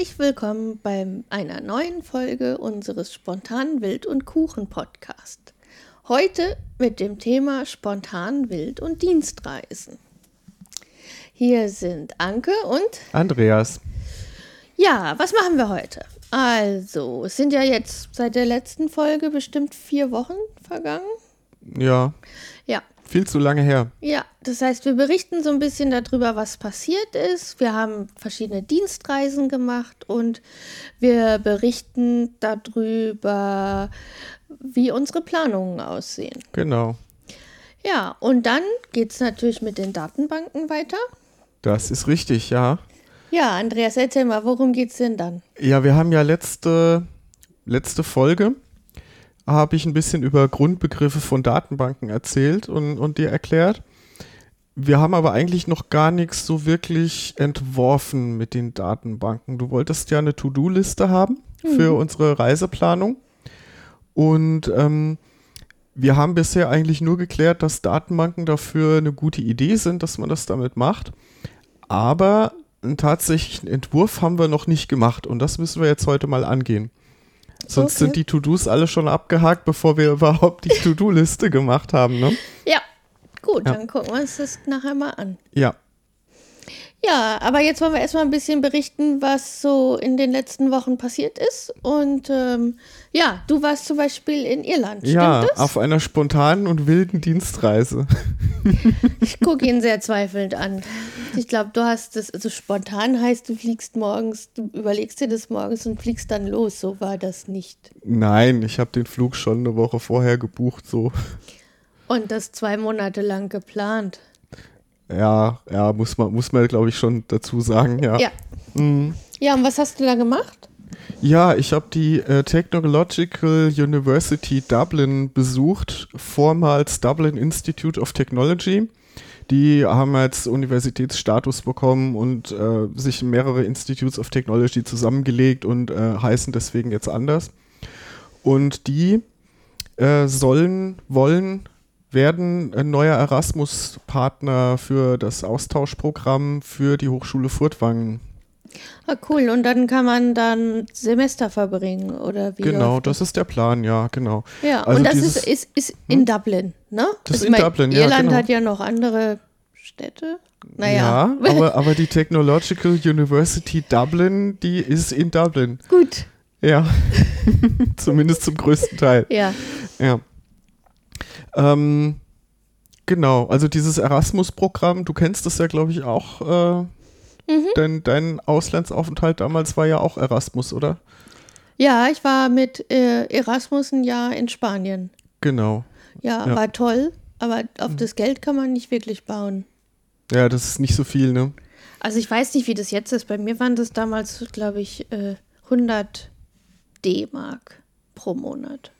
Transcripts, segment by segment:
Herzlich willkommen bei einer neuen Folge unseres Spontan Wild und Kuchen Podcast. Heute mit dem Thema Spontan Wild und Dienstreisen. Hier sind Anke und Andreas. Ja, was machen wir heute? Also, es sind ja jetzt seit der letzten Folge bestimmt vier Wochen vergangen. Ja. Viel zu lange her. Ja, das heißt, wir berichten so ein bisschen darüber, was passiert ist. Wir haben verschiedene Dienstreisen gemacht und wir berichten darüber, wie unsere Planungen aussehen. Genau. Ja, und dann geht es natürlich mit den Datenbanken weiter. Das ist richtig, ja. Ja, Andreas, erzähl mal, worum geht es denn dann? Ja, wir haben ja letzte, letzte Folge habe ich ein bisschen über Grundbegriffe von Datenbanken erzählt und, und dir erklärt. Wir haben aber eigentlich noch gar nichts so wirklich entworfen mit den Datenbanken. Du wolltest ja eine To-Do-Liste haben für unsere Reiseplanung. Und ähm, wir haben bisher eigentlich nur geklärt, dass Datenbanken dafür eine gute Idee sind, dass man das damit macht. Aber einen tatsächlichen Entwurf haben wir noch nicht gemacht und das müssen wir jetzt heute mal angehen. Sonst Okay. sind die To-Dos alle schon abgehakt, bevor wir überhaupt die To-Do-Liste gemacht haben, ne? Ja, gut, Ja. dann gucken wir uns das nachher mal an. Ja, Ja, aber jetzt wollen wir erstmal ein bisschen berichten, was so in den letzten Wochen passiert ist. Und ähm, ja, du warst zum Beispiel in Irland, ja, stimmt das? auf einer spontanen und wilden Dienstreise. Ich gucke ihn sehr zweifelnd an. Ich glaube, du hast das, also spontan heißt, du fliegst morgens, du überlegst dir das morgens und fliegst dann los. So war das nicht. Nein, ich habe den Flug schon eine Woche vorher gebucht, so. Und das zwei Monate lang geplant. Ja, ja, muss man, muss man glaube ich, schon dazu sagen, ja. Ja. Ja, und was hast du da gemacht? Ja, ich habe die äh, Technological University Dublin besucht, vormals Dublin Institute of Technology. Die haben jetzt Universitätsstatus bekommen und äh, sich mehrere Institutes of Technology zusammengelegt und äh, heißen deswegen jetzt anders. Und die äh, sollen, wollen, werden ein neuer Erasmus-Partner für das Austauschprogramm für die Hochschule Furtwangen Ah, cool. Und dann kann man dann Semester verbringen, oder wie? Genau, das ist der Plan, ja, genau. Ja, Also und das dieses- ist, ist, ist in Dublin, ne? Das ist Ich in mein, Dublin, ja, Irland genau. hat ja noch andere Städte. Naja. Ja, aber, aber die Technological University Dublin, die ist in Dublin. Gut. Ja, zumindest zum größten Teil. Ja. Ja. Ähm, genau, also dieses Erasmus-Programm, du kennst das ja, glaube ich, auch. Äh, Mhm. denn dein Auslandsaufenthalt damals war ja auch Erasmus, oder? Ja, ich war mit äh, Erasmus ein Jahr in Spanien. Genau. Ja, Ja. War toll, aber auf das Geld kann man nicht wirklich bauen. Ja, das ist nicht so viel, ne? Also ich weiß nicht, wie das jetzt ist. Bei mir waren das damals, glaube ich, äh, 100 D-Mark pro Monat.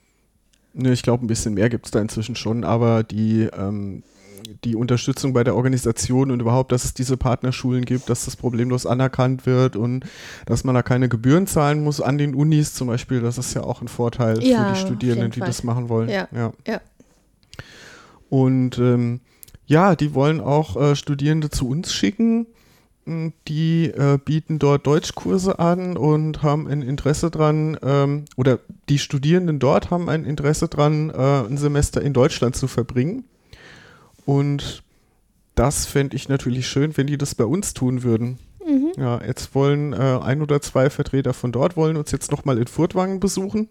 Ne, ich glaube, ein bisschen mehr gibt es da inzwischen schon, aber die, ähm, die Unterstützung bei der Organisation und überhaupt, dass es diese Partnerschulen gibt, dass das problemlos anerkannt wird und dass man da keine Gebühren zahlen muss an den Unis zum Beispiel, das ist ja auch ein Vorteil Ja, für die Studierenden, die das machen wollen. Ja. ja. Ja. Und ähm, ja, die wollen auch äh, Studierende zu uns schicken. M, Die äh, bieten dort Deutschkurse an und haben ein Interesse dran, ähm, oder die Studierenden dort haben ein Interesse dran, äh, ein Semester in Deutschland zu verbringen. Und das fände ich natürlich schön, wenn die das bei uns tun würden. Mhm. Ja, jetzt wollen äh, ein oder zwei Vertreter von dort wollen uns jetzt nochmal in Furtwangen besuchen.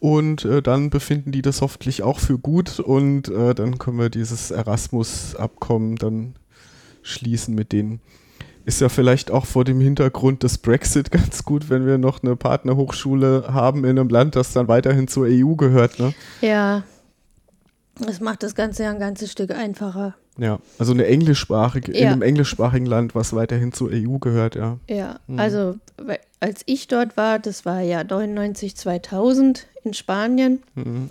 Und äh, dann befinden die das hoffentlich auch für gut und äh, dann können wir dieses Erasmus-Abkommen dann schließen mit denen. Ist ja vielleicht auch vor dem Hintergrund des Brexit ganz gut, wenn wir noch eine Partnerhochschule haben in einem Land, das dann weiterhin zur EU gehört. Ne? Ja. Das macht das Ganze ja ein ganzes Stück einfacher. Ja, also eine englischsprachige, in Ja. einem englischsprachigen Land, was weiterhin zur EU gehört, ja. Ja, Mhm. also als ich dort war, das war ja 99, 2000 in Spanien, Mhm.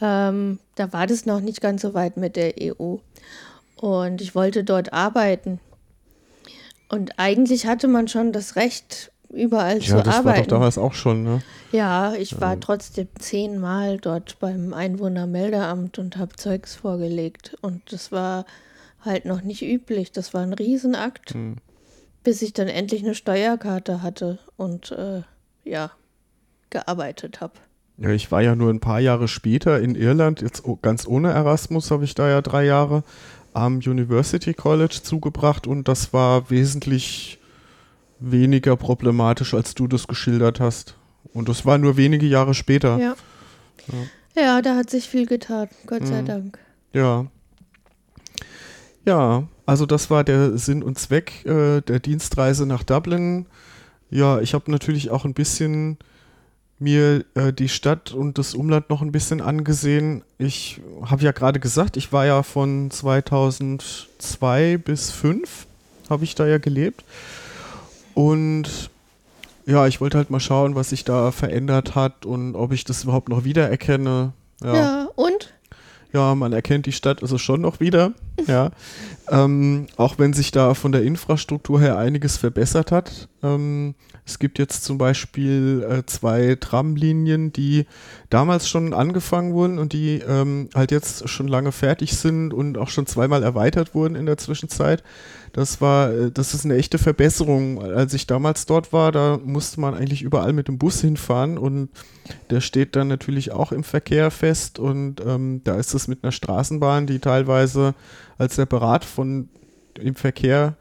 ähm, da war das noch nicht ganz so weit mit der EU. Und ich wollte dort arbeiten. Und eigentlich hatte man schon das Recht, überall Ja, zu das war doch arbeiten. damals auch schon, ne? ja, ich war trotzdem zehnmal dort beim Einwohnermeldeamt und habe Zeugs vorgelegt. Und das war halt noch nicht üblich. Das war ein Riesenakt. Hm. bis ich dann endlich eine Steuerkarte hatte und äh, ja, gearbeitet habe. Ja, ich war ja nur ein paar Jahre später in Irland, jetzt ganz ohne Erasmus habe ich da ja drei Jahre am University College zugebracht und das war wesentlich weniger problematisch, als du das geschildert hast. Und das war nur wenige Jahre später. Ja. Ja, ja da hat sich viel getan, Gott sei mhm. Dank. Ja. Ja, also das war der Sinn und Zweck äh, der Dienstreise nach Dublin. Ja, ich habe natürlich auch ein bisschen mir äh, die Stadt und das Umland noch ein bisschen angesehen. Ich habe ja gerade gesagt, ich war ja von 2002 bis 2005 habe ich da ja gelebt. Und ja, ich wollte halt mal schauen, was sich da verändert hat und ob ich das überhaupt noch wiedererkenne. Ja, ja und? Ja, man erkennt die Stadt also schon noch wieder. ja. Ähm, auch wenn sich da von der Infrastruktur her einiges verbessert hat. Ähm, es gibt jetzt zum Beispiel äh, zwei Tramlinien, die damals schon angefangen wurden und die ähm, halt jetzt schon lange fertig sind und auch schon zweimal erweitert wurden in der Zwischenzeit. Das war, äh, das ist eine echte Verbesserung. Als ich damals dort war, da musste man eigentlich überall mit dem Bus hinfahren und der steht dann natürlich auch im Verkehr fest und ähm, da ist es mit einer Straßenbahn, die teilweise als separat von im Verkehr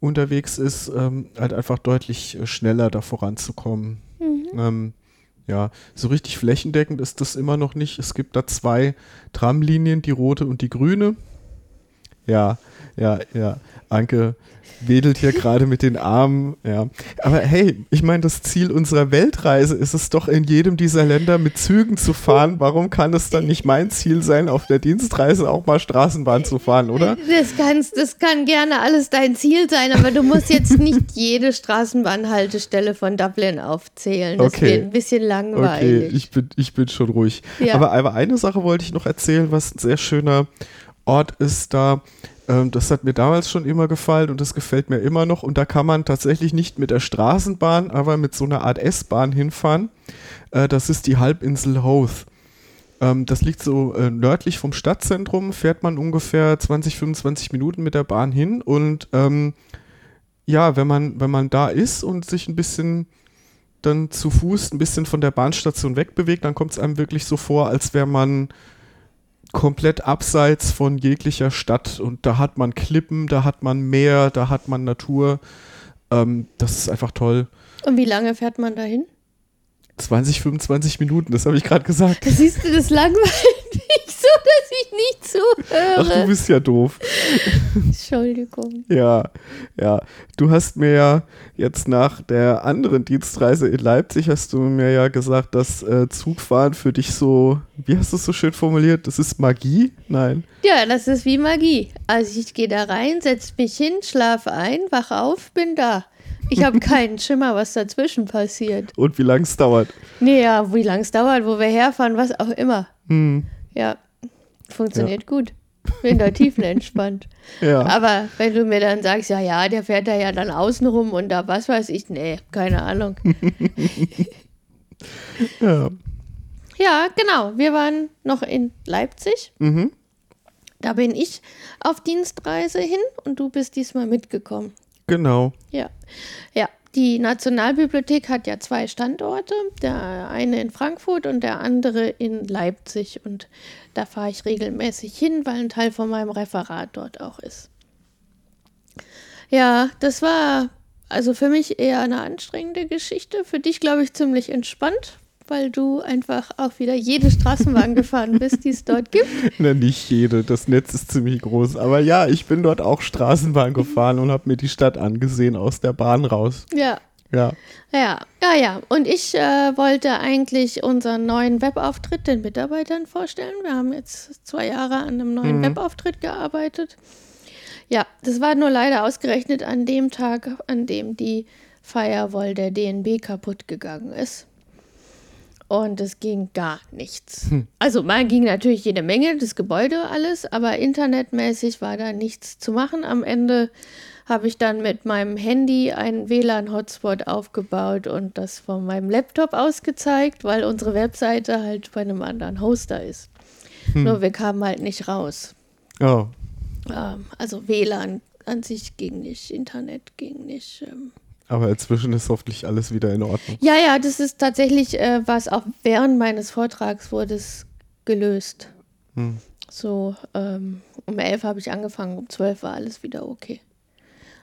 unterwegs ist, ähm, halt einfach deutlich äh, schneller da voranzukommen. Mhm. Ähm, ja, so richtig flächendeckend ist das immer noch nicht. Es gibt da zwei Tramlinien, die rote und die grüne. Ja, ja, ja. Anke wedelt hier gerade mit den Armen. Ja. Aber hey, ich meine, das Ziel unserer Weltreise ist es doch, in jedem dieser Länder mit Zügen zu fahren. Warum kann es dann nicht mein Ziel sein, auf der Dienstreise auch mal Straßenbahn zu fahren, oder? Das, kannst, das kann gerne alles dein Ziel sein, aber du musst jetzt nicht jede Straßenbahnhaltestelle von Dublin aufzählen. Das okay. wird ein bisschen langweilig. Okay, ich bin, ich bin schon ruhig. Ja. Aber, aber eine Sache wollte ich noch erzählen, was ein sehr schöner Ort ist da ähm, das hat mir damals schon immer gefallen und das gefällt mir immer noch. Und da kann man tatsächlich nicht mit der Straßenbahn, aber mit so einer Art S-Bahn hinfahren. Äh, das ist die Halbinsel Hoth. Ähm, das liegt so äh, nördlich vom Stadtzentrum, fährt man ungefähr 20, 25 Minuten mit der Bahn hin. Und ähm, ja, wenn man, wenn man da ist und sich ein bisschen dann zu Fuß ein bisschen von der Bahnstation wegbewegt, dann kommt es einem wirklich so vor, als wäre man komplett abseits von jeglicher Stadt und da hat man Klippen, da hat man Meer, da hat man Natur. Ähm, das ist einfach toll. Und wie lange fährt man dahin? 20, 25 Minuten, das habe ich gerade gesagt. Siehst du, das langweilt mich so, dass ich nicht zuhöre. Ach, du bist ja doof. Entschuldigung. Ja, ja. Du hast mir ja jetzt nach der anderen Dienstreise in Leipzig, hast du mir ja gesagt, dass äh, Zugfahren für dich so, wie hast du es so schön formuliert, das ist Magie? Nein. Ja, das ist wie Magie. Also ich gehe da rein, setze mich hin, schlafe ein, wach auf, bin da. Ich habe keinen Schimmer, was dazwischen passiert. Und wie lange es dauert. Nee, ja, wie lange es dauert, wo wir herfahren, was auch immer. Hm. Ja, funktioniert ja. gut. Bin da tiefenentspannt. Ja. Aber wenn du mir dann sagst, ja, ja, der fährt da ja dann außenrum und da was weiß ich, nee, keine Ahnung. ja. Ja, genau. Wir waren noch in Leipzig. Mhm. Da bin ich auf Dienstreise hin und du bist diesmal mitgekommen. Genau. Ja. Ja. Die Nationalbibliothek hat ja zwei Standorte, der eine in Frankfurt und der andere in Leipzig. Und da fahre ich regelmäßig hin, weil ein Teil von meinem Referat dort auch ist. Ja, das war also für mich eher eine anstrengende Geschichte. Für dich, glaube ich, ziemlich entspannt, weil du einfach auch wieder jede Straßenbahn gefahren bist, die es dort gibt. Na, nicht jede, das Netz ist ziemlich groß. Aber ja, ich bin dort auch Straßenbahn gefahren und habe mir die Stadt angesehen aus der Bahn raus. Ja. Ja. Ja, ja, ja. Und ich äh, wollte eigentlich unseren neuen Webauftritt den Mitarbeitern vorstellen. Wir haben jetzt zwei Jahre an einem neuen mhm. Webauftritt gearbeitet. Ja, das war nur leider ausgerechnet an dem Tag, an dem die Firewall der DNB kaputt gegangen ist und es ging gar nichts. Hm. Also mal ging natürlich jede Menge, das Gebäude alles, aber internetmäßig war da nichts zu machen. Am Ende habe ich dann mit meinem Handy einen WLAN-Hotspot aufgebaut und das von meinem Laptop ausgezeigt, weil unsere Webseite halt bei einem anderen Hoster ist. Hm. Nur wir kamen halt nicht raus. Oh. Ähm, also WLAN an sich ging nicht, Internet ging nicht. Ähm. Aber inzwischen ist hoffentlich alles wieder in Ordnung. Ja, ja, das ist tatsächlich, äh, was auch während meines Vortrags wurde es gelöst. Hm. So, ähm, um elf habe ich angefangen, um zwölf war alles wieder okay.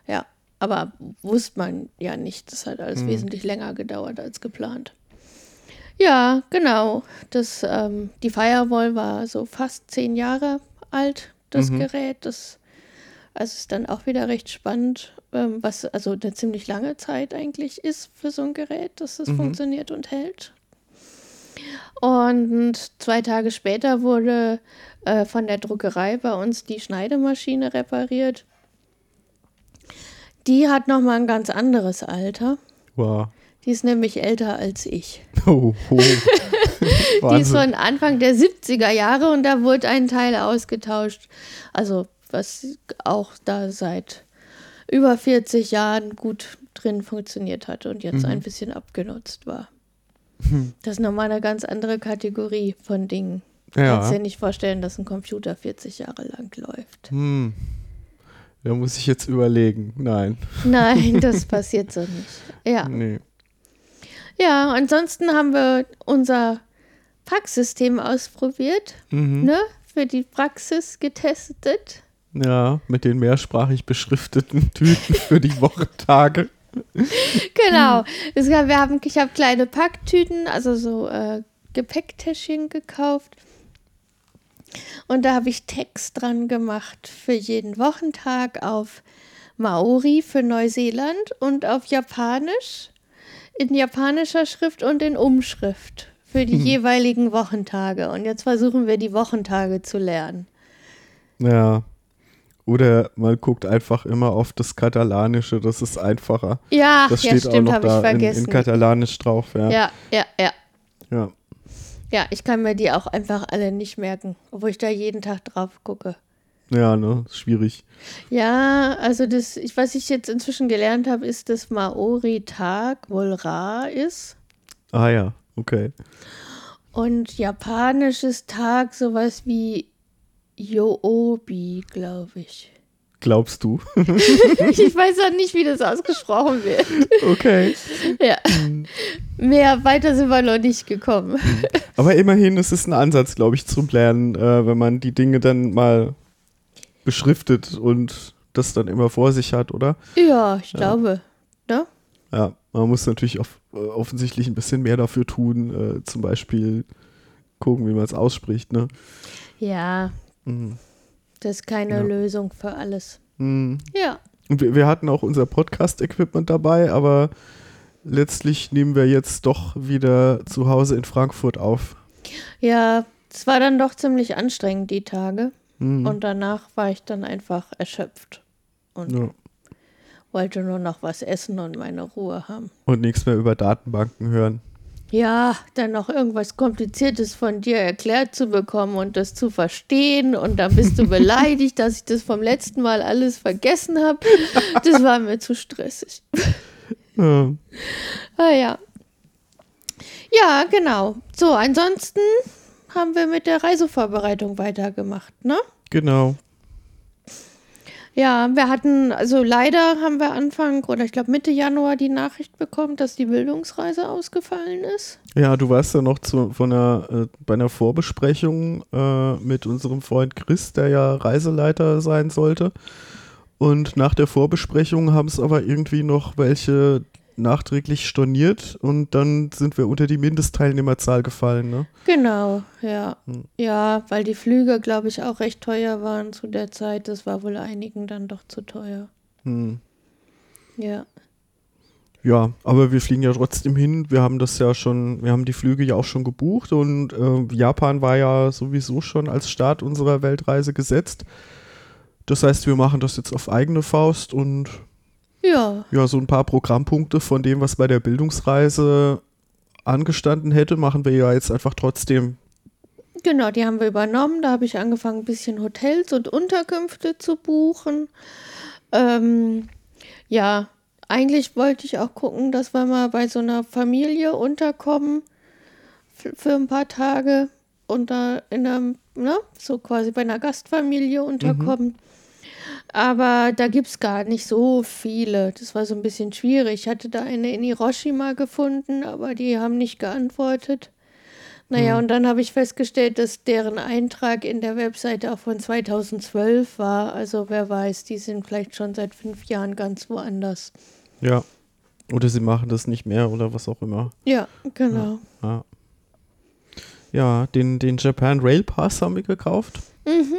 Ja, aber wusste man ja nicht. Das hat alles hm. wesentlich länger gedauert als geplant. Ja, genau. Das, ähm, die Firewall war so fast zehn Jahre alt, das mhm. Gerät. Das also ist dann auch wieder recht spannend, ähm, was also eine ziemlich lange Zeit eigentlich ist für so ein Gerät, dass es mhm. funktioniert und hält. Und zwei Tage später wurde äh, von der Druckerei bei uns die Schneidemaschine repariert. Die hat noch mal ein ganz anderes Alter. Wow. Die ist nämlich älter als ich. Oh, oh. die ist von Anfang der 70er Jahre und da wurde ein Teil ausgetauscht. Also was auch da seit über 40 Jahren gut drin funktioniert hat und jetzt mhm. ein bisschen abgenutzt war. Hm. Das ist nochmal eine ganz andere Kategorie von Dingen. Ja. Kannst dir nicht vorstellen, dass ein Computer 40 Jahre lang läuft. Hm. Da muss ich jetzt überlegen. Nein. Nein, das passiert so nicht. Ja. Nee. Ja, ansonsten haben wir unser Packsystem ausprobiert, mhm. ne? Für die Praxis getestet. Ja, mit den mehrsprachig beschrifteten Tüten für die Wochentage. genau. Gab, wir haben, ich habe kleine Packtüten, also so äh, Gepäcktäschchen gekauft. Und da habe ich Text dran gemacht für jeden Wochentag auf Maori für Neuseeland und auf Japanisch, in japanischer Schrift und in Umschrift für die hm. jeweiligen Wochentage. Und jetzt versuchen wir die Wochentage zu lernen. Ja, oder man guckt einfach immer auf das Katalanische, das ist einfacher. Ja, das steht ja, stimmt, auch noch da in, in, Katalanisch drauf. Ja. ja, ja, ja. Ja. Ja, ich kann mir die auch einfach alle nicht merken, obwohl ich da jeden Tag drauf gucke. Ja, ne, schwierig. Ja, also das, ich, was ich jetzt inzwischen gelernt habe, ist, dass Maori-Tag wohl Ra ist. Ah ja, okay. Und japanisches Tag sowas wie Yoobi, glaube ich. Glaubst du? ich weiß auch nicht, wie das ausgesprochen wird. Okay. Ja. Mehr weiter sind wir noch nicht gekommen. Aber immerhin ist es ein Ansatz, glaube ich, zum Lernen, äh, wenn man die Dinge dann mal beschriftet und das dann immer vor sich hat, oder? Ja, ich ja. glaube. Ne? Ja, man muss natürlich auf, äh, offensichtlich ein bisschen mehr dafür tun, äh, zum Beispiel gucken, wie man es ausspricht, ne? Ja, Mhm. Das ist keine ja. Lösung für alles. Mhm. Ja. Und wir, wir hatten auch unser Podcast-Equipment dabei, aber letztlich nehmen wir jetzt doch wieder zu Hause in Frankfurt auf. Ja, es war dann doch ziemlich anstrengend, die Tage. Mhm. Und danach war ich dann einfach erschöpft. Und ja. wollte nur noch was essen und meine Ruhe haben. Und nichts mehr über Datenbanken hören ja, dann noch irgendwas Kompliziertes von dir erklärt zu bekommen und das zu verstehen und dann bist du beleidigt, dass ich das vom letzten Mal alles vergessen habe. Das war mir zu stressig. Ja. ah ja. Ja, genau. So, ansonsten haben wir mit der Reisevorbereitung weitergemacht, ne? Genau. Ja, wir hatten, also leider haben wir Anfang oder ich glaube Mitte Januar die Nachricht bekommen, dass die Bildungsreise ausgefallen ist. Ja, du warst ja noch zu, von einer, äh, bei einer Vorbesprechung äh, mit unserem Freund Chris, der ja Reiseleiter sein sollte. Und nach der Vorbesprechung haben es aber irgendwie noch welche nachträglich storniert und dann sind wir unter die Mindestteilnehmerzahl gefallen, ne? Genau, ja. Hm. Ja, weil die Flüge, glaube ich, auch recht teuer waren zu der Zeit. Das war wohl einigen dann doch zu teuer. Hm. Ja. Ja, aber wir fliegen ja trotzdem hin. Wir haben das ja schon, wir haben die Flüge ja auch schon gebucht und äh, Japan war ja sowieso schon als Start unserer Weltreise gesetzt. Das heißt, wir machen das jetzt auf eigene Faust und ja. Ja, so ein paar Programmpunkte von dem, was bei der Bildungsreise angestanden hätte, machen wir ja jetzt einfach trotzdem. Genau, die haben wir übernommen. Da habe ich angefangen, ein bisschen Hotels und Unterkünfte zu buchen. Ähm, ja, eigentlich wollte ich auch gucken, dass wir mal bei so einer Familie unterkommen für ein paar Tage und da in einem, ne, so quasi bei einer Gastfamilie unterkommen. Mhm. Aber da gibt es gar nicht so viele. Das war so ein bisschen schwierig. Ich hatte da eine in Hiroshima gefunden, aber die haben nicht geantwortet. Naja, Hm. und dann habe ich festgestellt, dass deren Eintrag in der Webseite auch von 2012 war. Also wer weiß, die sind vielleicht schon seit fünf Jahren ganz woanders. Ja. Oder sie machen das nicht mehr oder was auch immer. Ja, genau. Ja, ja den, den Japan Rail Pass haben wir gekauft. Mhm.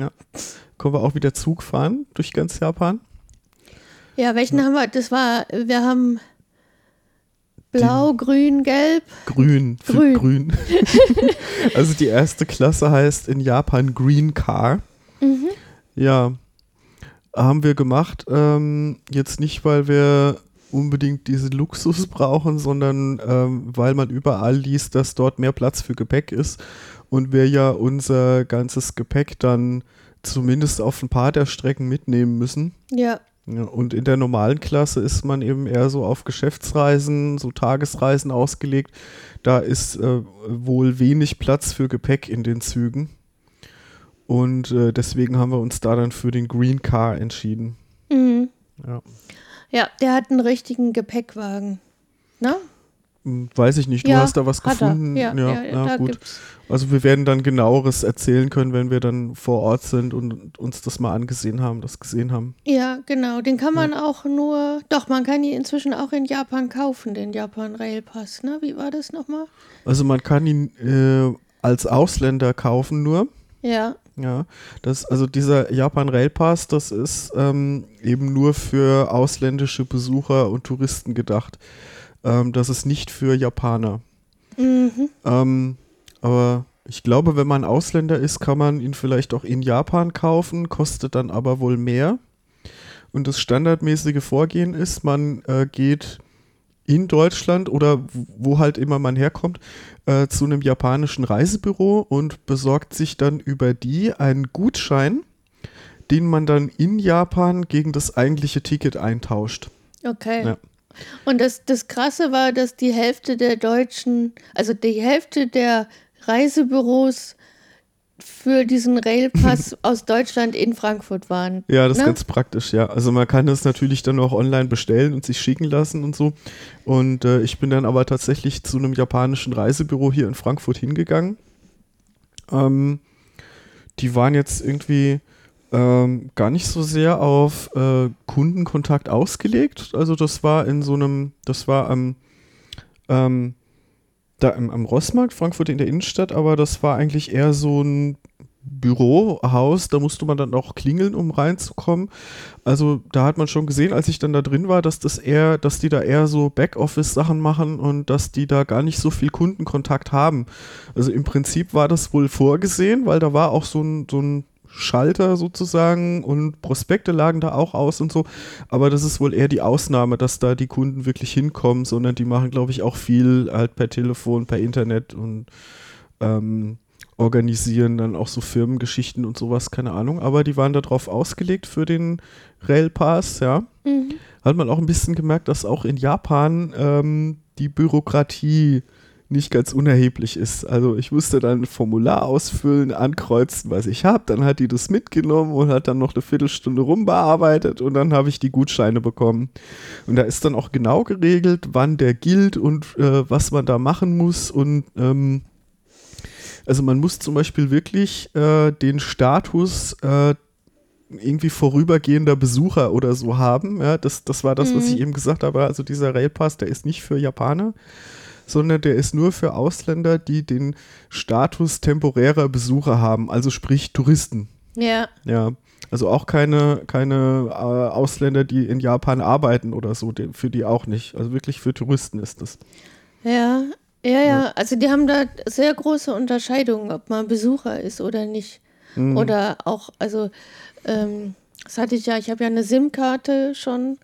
Ja. Können wir auch wieder Zug fahren durch ganz Japan. Ja, welchen haben wir? Das war, wir haben blau, grün, gelb. Grün. Grün. grün. also die erste Klasse heißt in Japan Green Car. Mhm. Ja, haben wir gemacht. Ähm, jetzt nicht, weil wir unbedingt diesen Luxus brauchen, sondern ähm, weil man überall liest, dass dort mehr Platz für Gepäck ist und wir ja unser ganzes Gepäck dann zumindest auf ein paar der Strecken mitnehmen müssen. Ja, Ja, und in der normalen Klasse ist man eben eher so auf Geschäftsreisen, so Tagesreisen ausgelegt. Da ist äh, wohl wenig Platz für Gepäck in den Zügen. Und äh, deswegen haben wir uns da dann für den Green Car entschieden. mhm. Ja. ja, der hat einen richtigen Gepäckwagen. Na? Weiß ich nicht, du ja, hast da was gefunden. Ja, ja, na da gut. Also wir werden dann genaueres erzählen können, wenn wir dann vor Ort sind und uns das mal angesehen haben, das gesehen haben. Ja, genau. Den kann man auch nur, doch, man kann ihn inzwischen auch in Japan kaufen, den Japan Rail Pass. Ne? Wie war das nochmal? Also man kann ihn äh, als Ausländer kaufen nur. Ja, Ja, das, also dieser Japan Rail Pass, das ist ähm, eben nur für ausländische Besucher und Touristen gedacht. Ähm, das ist nicht für Japaner. mhm. Ähm, aber ich glaube, wenn man Ausländer ist, kann man ihn vielleicht auch in Japan kaufen, kostet dann aber wohl mehr. Und das standardmäßige Vorgehen ist, man äh, geht in Deutschland oder wo halt immer man herkommt, äh, zu einem japanischen Reisebüro und besorgt sich dann über die einen Gutschein, den man dann in Japan gegen das eigentliche Ticket eintauscht. okay. Ja. Und das, das Krasse war, dass die Hälfte der Deutschen, also die Hälfte der Reisebüros für diesen Railpass aus Deutschland in Frankfurt waren. Ja, das ist Ne? ganz praktisch, ja. Also man kann das natürlich dann auch online bestellen und sich schicken lassen und so. Und äh, ich bin dann aber tatsächlich zu einem japanischen Reisebüro hier in Frankfurt hingegangen. Ähm, die waren jetzt irgendwie ähm, gar nicht so sehr auf äh, Kundenkontakt ausgelegt. Also das war in so einem, das war am, ähm, da am, am Rossmarkt, Frankfurt in der Innenstadt, aber das war eigentlich eher so ein Bürohaus, da musste man dann auch klingeln, um reinzukommen. Also da hat man schon gesehen, als ich dann da drin war, dass das eher, dass die da eher so Backoffice-Sachen machen und dass die da gar nicht so viel Kundenkontakt haben. Also im Prinzip war das wohl vorgesehen, weil da war auch so ein, so ein Schalter sozusagen und Prospekte lagen da auch aus und so. Aber das ist wohl eher die Ausnahme, dass da die Kunden wirklich hinkommen, sondern die machen, glaube ich, auch viel halt per Telefon, per Internet und ähm, organisieren dann auch so Firmengeschichten und sowas, keine Ahnung. Aber die waren darauf ausgelegt für den Railpass, ja. Mhm. Hat man auch ein bisschen gemerkt, dass auch in Japan ähm, die Bürokratie nicht ganz unerheblich ist. Also ich musste dann ein Formular ausfüllen, ankreuzen, was ich habe. Dann hat die das mitgenommen und hat dann noch eine Viertelstunde rumbearbeitet und dann habe ich die Gutscheine bekommen. Und da ist dann auch genau geregelt, wann der gilt und äh, was man da machen muss. Und ähm, also man muss zum Beispiel wirklich äh, den Status äh, irgendwie vorübergehender Besucher oder so haben. Ja, das, das war das, was Mhm. ich eben gesagt habe. Also dieser Railpass, der ist nicht für Japaner, sondern der ist nur für Ausländer, die den Status temporärer Besucher haben, also sprich Touristen. Ja, Ja, also auch keine, keine äh, Ausländer, die in Japan arbeiten oder so, die, für die auch nicht. Also wirklich für Touristen ist das. ja, ja, ja. Also die haben da sehr große Unterscheidungen, ob man Besucher ist oder nicht. Mhm. Oder auch, also, ähm, das hatte ich ja, ich habe ja eine SIM-Karte schon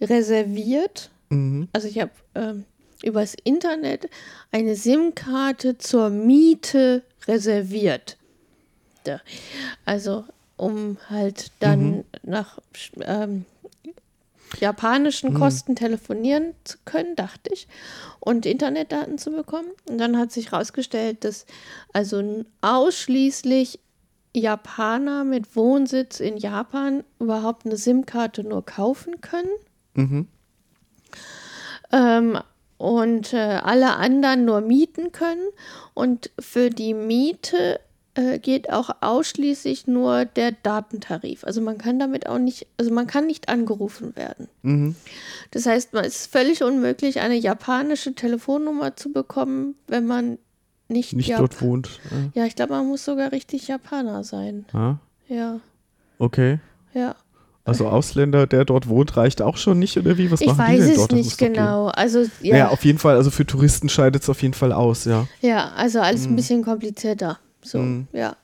reserviert. Mhm. Also ich habe ähm, übers Internet eine SIM-Karte zur Miete reserviert. Also um halt dann Mhm. nach ähm, japanischen Kosten telefonieren zu können, dachte ich, und Internetdaten zu bekommen. Und dann hat sich herausgestellt, dass also ausschließlich Japaner mit Wohnsitz in Japan überhaupt eine SIM-Karte nur kaufen können. Mhm. ähm, und äh, alle anderen nur mieten können. Und für die Miete äh, geht auch ausschließlich nur der Datentarif. Also man kann damit auch nicht, also man kann nicht angerufen werden. Mhm. Das heißt, man ist völlig unmöglich, eine japanische Telefonnummer zu bekommen, wenn man nicht, Nicht Jap- dort wohnt. Ja, ich glaube, man muss sogar richtig Japaner sein. Ja. Ja, Okay. ja. Also Ausländer, der dort wohnt, reicht auch schon nicht, oder wie? Was Ich machen die weiß denn es dort? Nicht genau. Also Ja. ja, Naja, auf jeden Fall, also für Touristen scheidet es auf jeden Fall aus, ja. ja, also alles ein bisschen komplizierter. So, Mhm. ja.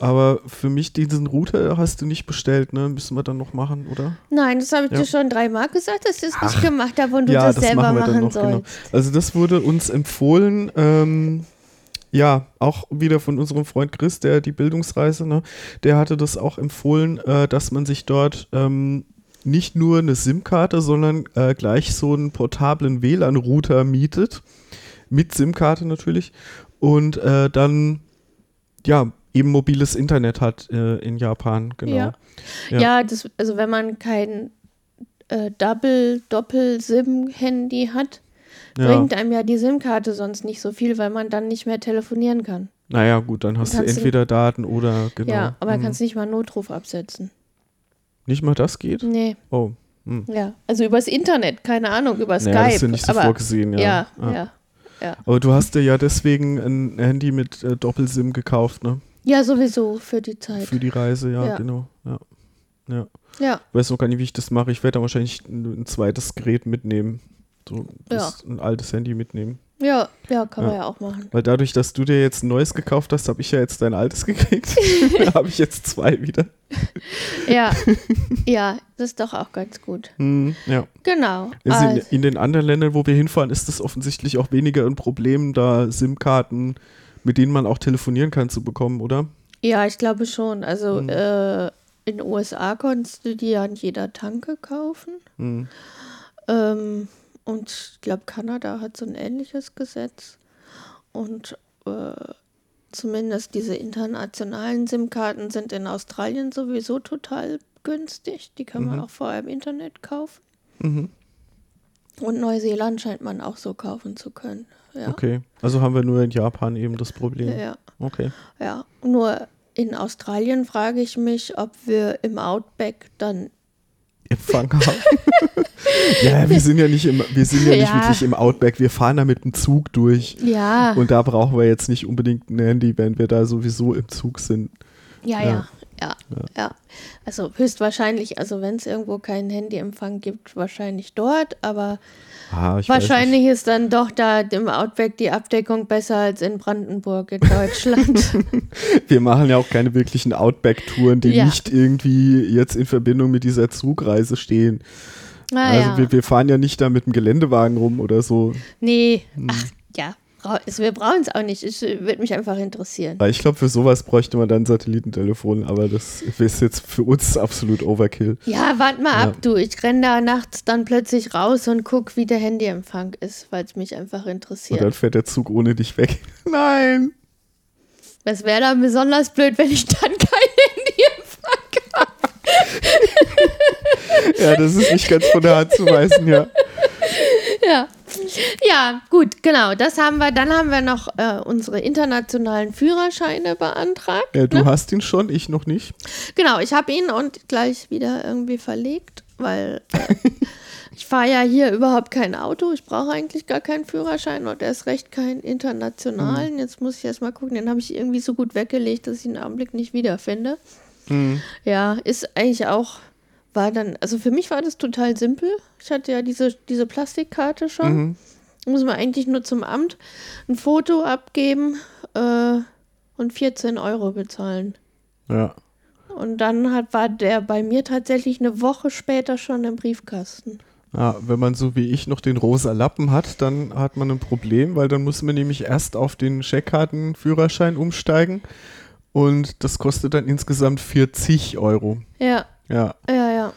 Aber für mich diesen Router hast du nicht bestellt, ne? Müssen wir dann noch machen, oder? Nein, das habe ich Ja. dir schon dreimal gesagt, dass ich es nicht gemacht habe und du ja, das, das selber machen machen noch, sollst. genau. Also das wurde uns empfohlen, ähm, ja, auch wieder von unserem Freund Chris, der die Bildungsreise, ne, der hatte das auch empfohlen, äh, dass man sich dort ähm, nicht nur eine SIM-Karte, sondern äh, gleich so einen portablen WLAN-Router mietet, mit SIM-Karte natürlich, und äh, dann, ja, eben mobiles Internet hat äh, in Japan, genau. Ja. Ja. Ja, das, also wenn man kein äh, Double, Doppel-SIM-Handy hat, Ja. bringt einem ja die SIM-Karte sonst nicht so viel, weil man dann nicht mehr telefonieren kann. Naja, gut, dann hast du entweder Daten oder, genau. Ja, aber Mhm. kannst nicht mal einen Notruf absetzen. Nicht mal das geht? Nee, Oh. Hm. ja. Also übers Internet, keine Ahnung, über Skype. Naja, das ist ja nicht so aber, vorgesehen, ja. Ja, ja. Ja, Aber du hast dir ja deswegen ein Handy mit äh, Doppelsim gekauft, ne? ja. sowieso für die Zeit. Für die Reise, ja, Ja. genau. Ja. ja. ja, Ich weiß noch gar nicht, wie ich das mache. Ich werde da wahrscheinlich ein, ein zweites Gerät mitnehmen. So das, ein altes Handy mitnehmen. ja, ja, kann man Ja. ja auch machen. Weil dadurch, dass du dir jetzt ein neues gekauft hast, habe ich ja jetzt dein altes gekriegt. da habe ich jetzt zwei wieder. Ja, ja, das ist doch auch ganz gut. Hm, ja. Genau. Es in, Also, in den anderen Ländern, wo wir hinfahren, ist es offensichtlich auch weniger ein Problem, da SIM-Karten, mit denen man auch telefonieren kann, zu bekommen, oder? ja, ich glaube schon. Also Hm. äh, in den USA konntest du die ja an jeder Tanke kaufen. Hm. Ähm, und ich glaube, Kanada hat so ein ähnliches Gesetz. Und äh, zumindest diese internationalen SIM-Karten sind in Australien sowieso total günstig. Die kann man Mhm. auch vorher im Internet kaufen. Mhm. Und Neuseeland scheint man auch so kaufen zu können. Ja. Okay, also haben wir nur in Japan eben das Problem. Ja, Okay. ja. Nur in Australien frage ich mich, ob wir im Outback dann. Empfang haben. ja, wir sind ja nicht im, wir sind ja nicht Ja. wirklich im Outback, wir fahren da mit dem Zug durch. Ja, Und da brauchen wir jetzt nicht unbedingt ein Handy, wenn wir da sowieso im Zug sind. ja, ja. Ja, ja, ja. Also höchstwahrscheinlich, also wenn es irgendwo keinen Handyempfang gibt, wahrscheinlich dort, aber Ah, wahrscheinlich ist dann doch da im Outback die Abdeckung besser als in Brandenburg in Deutschland. Wir machen ja auch keine wirklichen Outback-Touren, die Ja. nicht irgendwie jetzt in Verbindung mit dieser Zugreise stehen. naja. Also wir, wir fahren ja nicht da mit dem Geländewagen rum oder so. nee, Hm. ach ja, wir brauchen es auch nicht. Es würde mich einfach interessieren. Ich glaube, für sowas bräuchte man dann Satellitentelefon, aber das ist jetzt für uns absolut Overkill. Ja, warte mal Ja. ab, du. Ich renne da nachts dann plötzlich raus und guck, wie der Handyempfang ist, weil es mich einfach Und interessiert. dann fährt der Zug ohne dich weg. Nein! Das wäre dann besonders blöd, wenn ich dann kein Handyempfang habe. Ja, das ist nicht ganz von der Hand zu weisen, ja. Ja. ja, gut, genau. Das haben wir. Dann haben wir noch äh, unsere internationalen Führerscheine beantragt. ja du ne? hast ihn schon, ich noch nicht. Genau, ich habe ihn und gleich wieder irgendwie verlegt, weil äh, ich fahre ja hier überhaupt kein Auto. Ich brauche eigentlich gar keinen Führerschein und erst recht keinen internationalen. Jetzt muss ich erst mal gucken. Den habe ich irgendwie so gut weggelegt, dass ich ihn im Augenblick nicht wiederfinde. Hm. Ja, ist eigentlich auch, war dann, also für mich war das total simpel. Ich hatte ja diese, diese Plastikkarte schon. Mhm. Muss man eigentlich nur zum Amt ein Foto abgeben äh, und 14 Euro bezahlen. Ja. Und dann hat, war der bei mir tatsächlich eine Woche später schon im Briefkasten. ja. Wenn man so wie ich noch den rosa Lappen hat, dann hat man ein Problem, weil dann muss man nämlich erst auf den Scheckkartenführerschein umsteigen. Und das kostet dann insgesamt 40 Euro. Ja, Ja, ja, ja.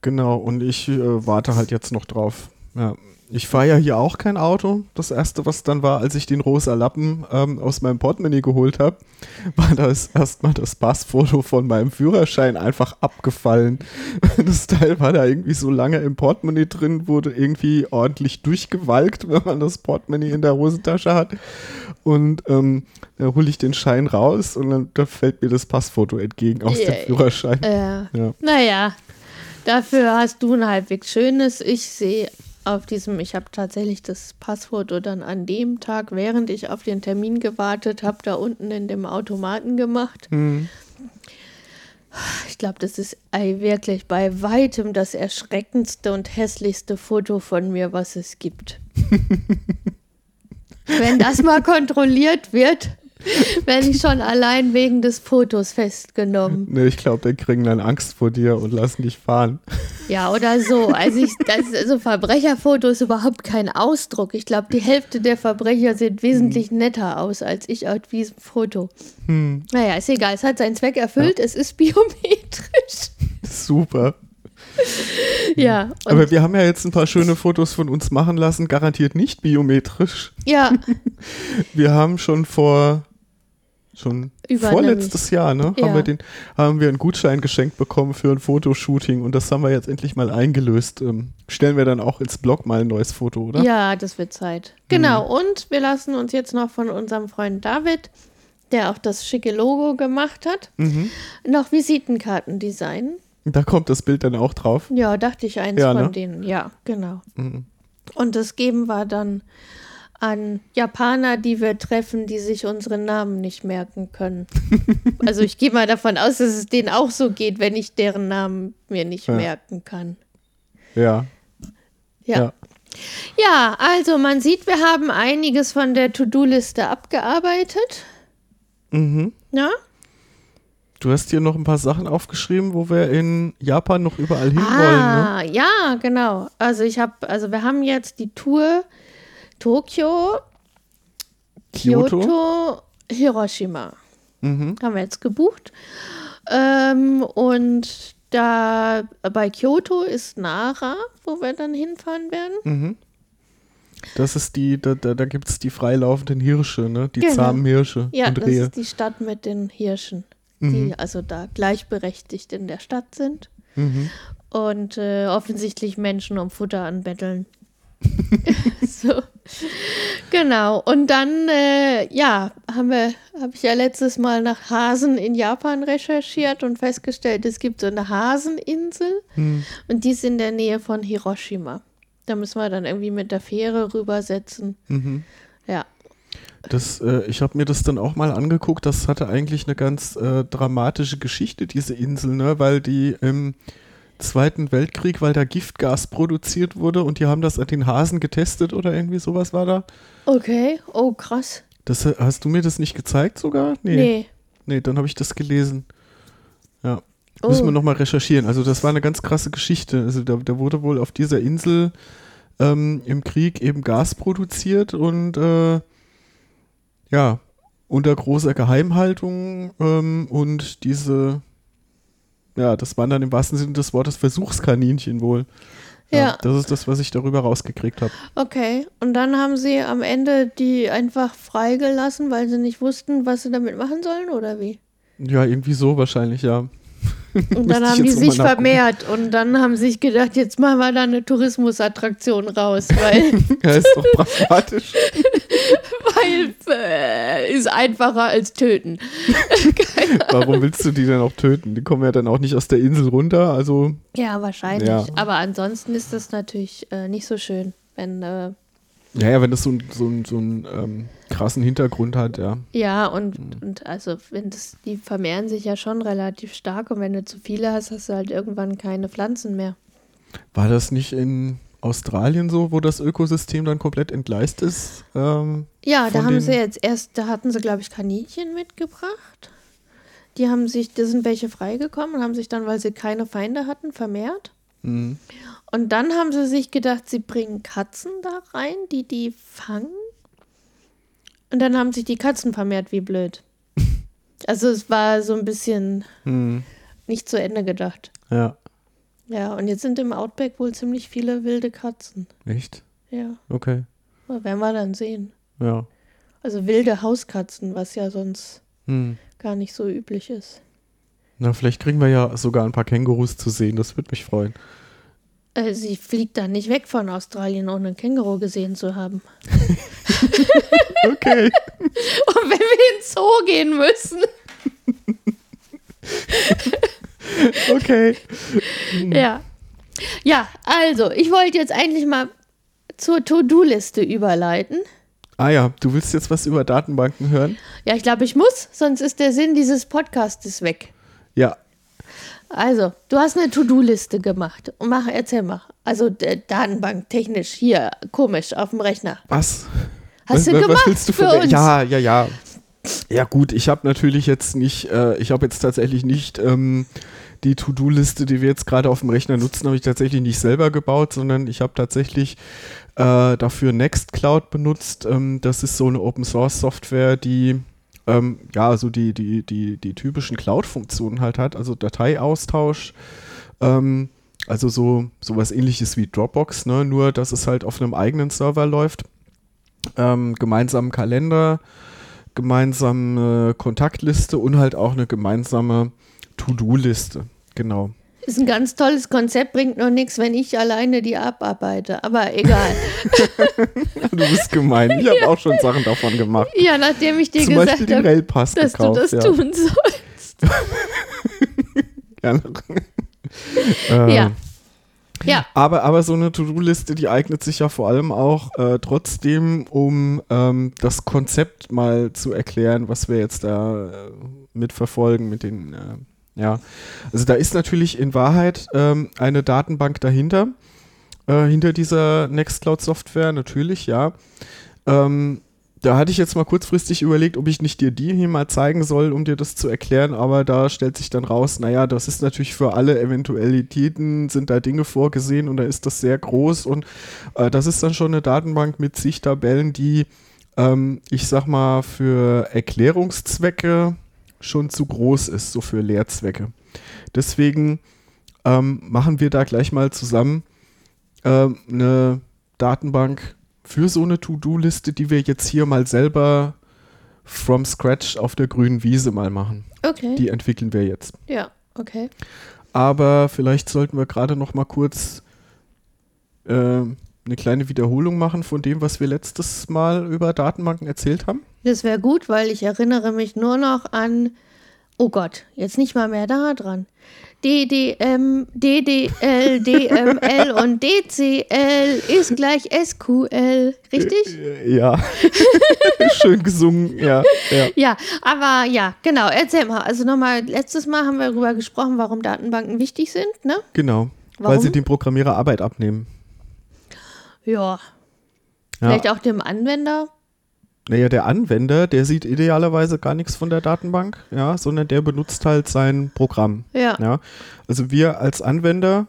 genau. Und ich äh, warte halt jetzt noch drauf, Ja. Ich fahre ja hier auch kein Auto. Das erste, was dann war, als ich den rosa Lappen ähm, aus meinem Portemonnaie geholt habe, war das erstmal das Passfoto von meinem Führerschein einfach abgefallen. Das Teil war da irgendwie so lange im Portemonnaie drin, wurde irgendwie ordentlich durchgewalkt, wenn man das Portemonnaie in der Hosentasche hat. Und ähm, da hole ich den Schein raus und dann da fällt mir das Passfoto entgegen aus Ja, dem Führerschein. Äh, Ja. Naja, dafür hast du ein halbwegs schönes. Ich sehe auf diesem, ich habe tatsächlich das Passfoto dann an dem Tag, während ich auf den Termin gewartet habe, da unten in dem Automaten gemacht. Hm. Ich glaube, das ist wirklich bei weitem das erschreckendste und hässlichste Foto von mir, was es gibt. Wenn das mal kontrolliert wird, werde ich schon allein wegen des Fotos festgenommen. Nee, ich glaube, die kriegen dann Angst vor dir und lassen dich fahren. Ja, oder so. Also, ich, das, also Verbrecherfoto ist überhaupt kein Ausdruck. Ich glaube, die Hälfte der Verbrecher sieht wesentlich netter aus als ich auf diesem Foto. Hm. Naja, ist egal. Es hat seinen Zweck erfüllt. Es ist biometrisch. Super. Ja, Aber wir haben ja jetzt ein paar schöne Fotos von uns machen lassen, garantiert nicht biometrisch. ja, Wir haben schon vor schon Über vorletztes Jahr, ne, Ja. haben wir den haben wir einen Gutschein geschenkt bekommen für ein Fotoshooting und das haben wir jetzt endlich mal eingelöst. Ähm, stellen wir dann auch ins Blog mal ein neues Foto, oder? ja, das wird Zeit. Genau. Und wir lassen uns jetzt noch von unserem Freund David, der auch das schicke Logo gemacht hat, Mhm. noch Visitenkarten designen. Da kommt das Bild dann auch drauf. Ja, dachte ich eins Ja, von ne? denen. Ja, genau. Mhm. Und das geben wir dann an Japaner, die wir treffen, die sich unsere Namen nicht merken können. also ich gehe mal davon aus, dass es denen auch so geht, wenn ich deren Namen mir nicht Ja. merken kann. Ja. Ja. Ja. ja, also man sieht, wir haben einiges von der To-Do-Liste abgearbeitet. Mhm. Ja? Du hast hier noch ein paar Sachen aufgeschrieben, wo wir in Japan noch überall hin wollen, ne? Ah, ja, genau. Also ich habe, also wir haben jetzt die Tour Tokio, Kyoto. Kyoto, Hiroshima. Mhm. haben wir jetzt gebucht. Ähm, und da bei Kyoto ist Nara, wo wir dann hinfahren werden. Mhm. Das ist die, da, da, da gibt es die freilaufenden Hirsche, ne? Die Genau. zahmen Hirsche Ja, und das Rehe. ist die Stadt mit den Hirschen, die Mhm. also da gleichberechtigt in der Stadt sind Mhm. und äh, offensichtlich Menschen um Futter anbetteln. so. Genau. Und dann, äh, ja, haben wir, habe ich ja letztes Mal nach Hasen in Japan recherchiert und festgestellt, es gibt so eine Haseninsel Hm. und die ist in der Nähe von Hiroshima. Da müssen wir dann irgendwie mit der Fähre rübersetzen. Mhm. Ja. Das, äh, ich habe mir das dann auch mal angeguckt. Das hatte eigentlich eine ganz äh, dramatische Geschichte, diese Insel, ne? weil die im Zweiten Weltkrieg, weil da Giftgas produziert wurde und die haben das an den Hasen getestet oder irgendwie sowas war da. Okay. Oh, krass. Das, äh, hast du mir das nicht gezeigt sogar? Nee. Nee, dann habe ich das gelesen. Ja. Oh. Müssen wir nochmal recherchieren. Also das war eine ganz krasse Geschichte. Also da, da wurde wohl auf dieser Insel ähm, im Krieg eben Gas produziert und äh, ja, unter großer Geheimhaltung ähm, und diese, ja, das waren dann im wahrsten Sinne des Wortes Versuchskaninchen wohl. Ja. Das ist das, was ich darüber rausgekriegt habe. Okay. Und dann haben sie am Ende die einfach freigelassen, weil sie nicht wussten, was sie damit machen sollen, oder wie? Ja, irgendwie so wahrscheinlich, ja. Und dann haben die sich vermehrt und dann haben sie sich gedacht, jetzt machen wir da eine Tourismusattraktion raus, weil, Ja, ist doch pragmatisch. weil äh, ist einfacher als töten. Warum willst du die denn auch töten? Die kommen ja dann auch nicht aus der Insel runter, also Ja, wahrscheinlich. Ja. Aber ansonsten ist das natürlich äh, nicht so schön, wenn äh, Ja, ja, wenn das so, ein- so, ein- so einen ähm, krassen Hintergrund hat, ja. ja und, Hm. und also wenn das, die vermehren sich ja schon relativ stark und wenn du zu viele hast, hast du halt irgendwann keine Pflanzen mehr. War das nicht in Australien so, wo das Ökosystem dann komplett entgleist ist? Ähm, Ja, da haben sie jetzt erst, da hatten sie, glaube ich, Kaninchen mitgebracht. Die haben sich, da sind welche freigekommen und haben sich dann, weil sie keine Feinde hatten, vermehrt. Und dann haben sie sich gedacht, sie bringen Katzen da rein, die die fangen. Und dann haben sich die Katzen vermehrt, wie blöd. Also es war so ein bisschen Hm, nicht zu Ende gedacht. ja. Ja, und jetzt sind im Outback wohl ziemlich viele wilde Katzen. Echt? Ja, Okay. Aber werden wir dann sehen. Ja. Also wilde Hauskatzen, was ja sonst Hm. gar nicht so üblich ist. Na, vielleicht kriegen wir ja sogar ein paar Kängurus zu sehen. Das würde mich freuen. Äh, sie fliegt dann nicht weg von Australien, ohne ein Känguru gesehen zu haben. Okay. Und wenn wir in den Zoo gehen müssen. okay. Ja. Ja, also, ich wollte jetzt eigentlich mal zur To-Do-Liste überleiten. Ah ja, du willst jetzt was über Datenbanken hören? Ja, ich glaube, ich muss, sonst ist der Sinn dieses Podcastes weg. Ja. Also, du hast eine To-Do-Liste gemacht. Und mach, erzähl mal. Also, Datenbank technisch hier, komisch, auf dem Rechner. Was? Hast was, du was gemacht willst du für uns? Ja, ja, ja. Ja gut, ich habe natürlich jetzt nicht, äh, ich habe jetzt tatsächlich nicht ähm, die To-Do-Liste, die wir jetzt gerade auf dem Rechner nutzen, habe ich tatsächlich nicht selber gebaut, sondern ich habe tatsächlich äh, dafür Nextcloud benutzt. Ähm, das ist so eine Open-Source-Software, die ähm, ja so die, die, die, die typischen Cloud-Funktionen halt hat, also Dateiaustausch. Ähm, also so sowas ähnliches wie Dropbox, ne? nur dass es halt auf einem eigenen Server läuft. Ähm, gemeinsamen Kalender, gemeinsame Kontaktliste und halt auch eine gemeinsame To-Do-Liste. Genau. Ist ein ganz tolles Konzept, bringt nur nichts, wenn ich alleine die abarbeite. Aber egal. Du bist gemein. Ich habe auch schon Sachen davon gemacht. ja, nachdem ich dir Zum gesagt habe, dass gekauft. du das ja. tun sollst. Gerne. Ja. Ja, Aber, aber so eine To-Do-Liste, die eignet sich ja vor allem auch äh, trotzdem, um ähm, das Konzept mal zu erklären, was wir jetzt da äh, mitverfolgen mit den, äh, ja. Also da ist natürlich in Wahrheit ähm, eine Datenbank dahinter, äh, hinter dieser Nextcloud-Software, natürlich, ja. Ähm, da hatte ich jetzt mal kurzfristig überlegt, ob ich nicht dir die hier mal zeigen soll, um dir das zu erklären, aber da stellt sich dann raus, naja, das ist natürlich für alle Eventualitäten, sind da Dinge vorgesehen und da ist das sehr groß und äh, das ist dann schon eine Datenbank mit zig Tabellen, die, ähm, ich sag mal, für Erklärungszwecke schon zu groß ist, so für Lehrzwecke. Deswegen ähm, machen wir da gleich mal zusammen ähm, eine Datenbank für so eine To-Do-Liste, die wir jetzt hier mal selber from scratch auf der grünen Wiese mal machen. okay. Die entwickeln wir jetzt. Ja, okay. Aber vielleicht sollten wir gerade noch mal kurz äh, eine kleine Wiederholung machen von dem, was wir letztes Mal über Datenbanken erzählt haben. Das wäre gut, weil ich erinnere mich nur noch an, oh Gott, jetzt nicht mal mehr da dran. DDM, DDL, DML und DCL ist gleich SQL, richtig? Äh, Ja, schön gesungen, ja. ja. Ja, aber ja, genau, erzähl mal. Also nochmal, letztes Mal haben wir darüber gesprochen, warum Datenbanken wichtig sind, ne? Genau, weil Warum? sie dem Programmierer Arbeit abnehmen. Ja, Ja. vielleicht auch dem Anwender. Naja, der Anwender, der sieht idealerweise gar nichts von der Datenbank, ja, sondern der benutzt halt sein Programm. Ja, Ja. Also wir als Anwender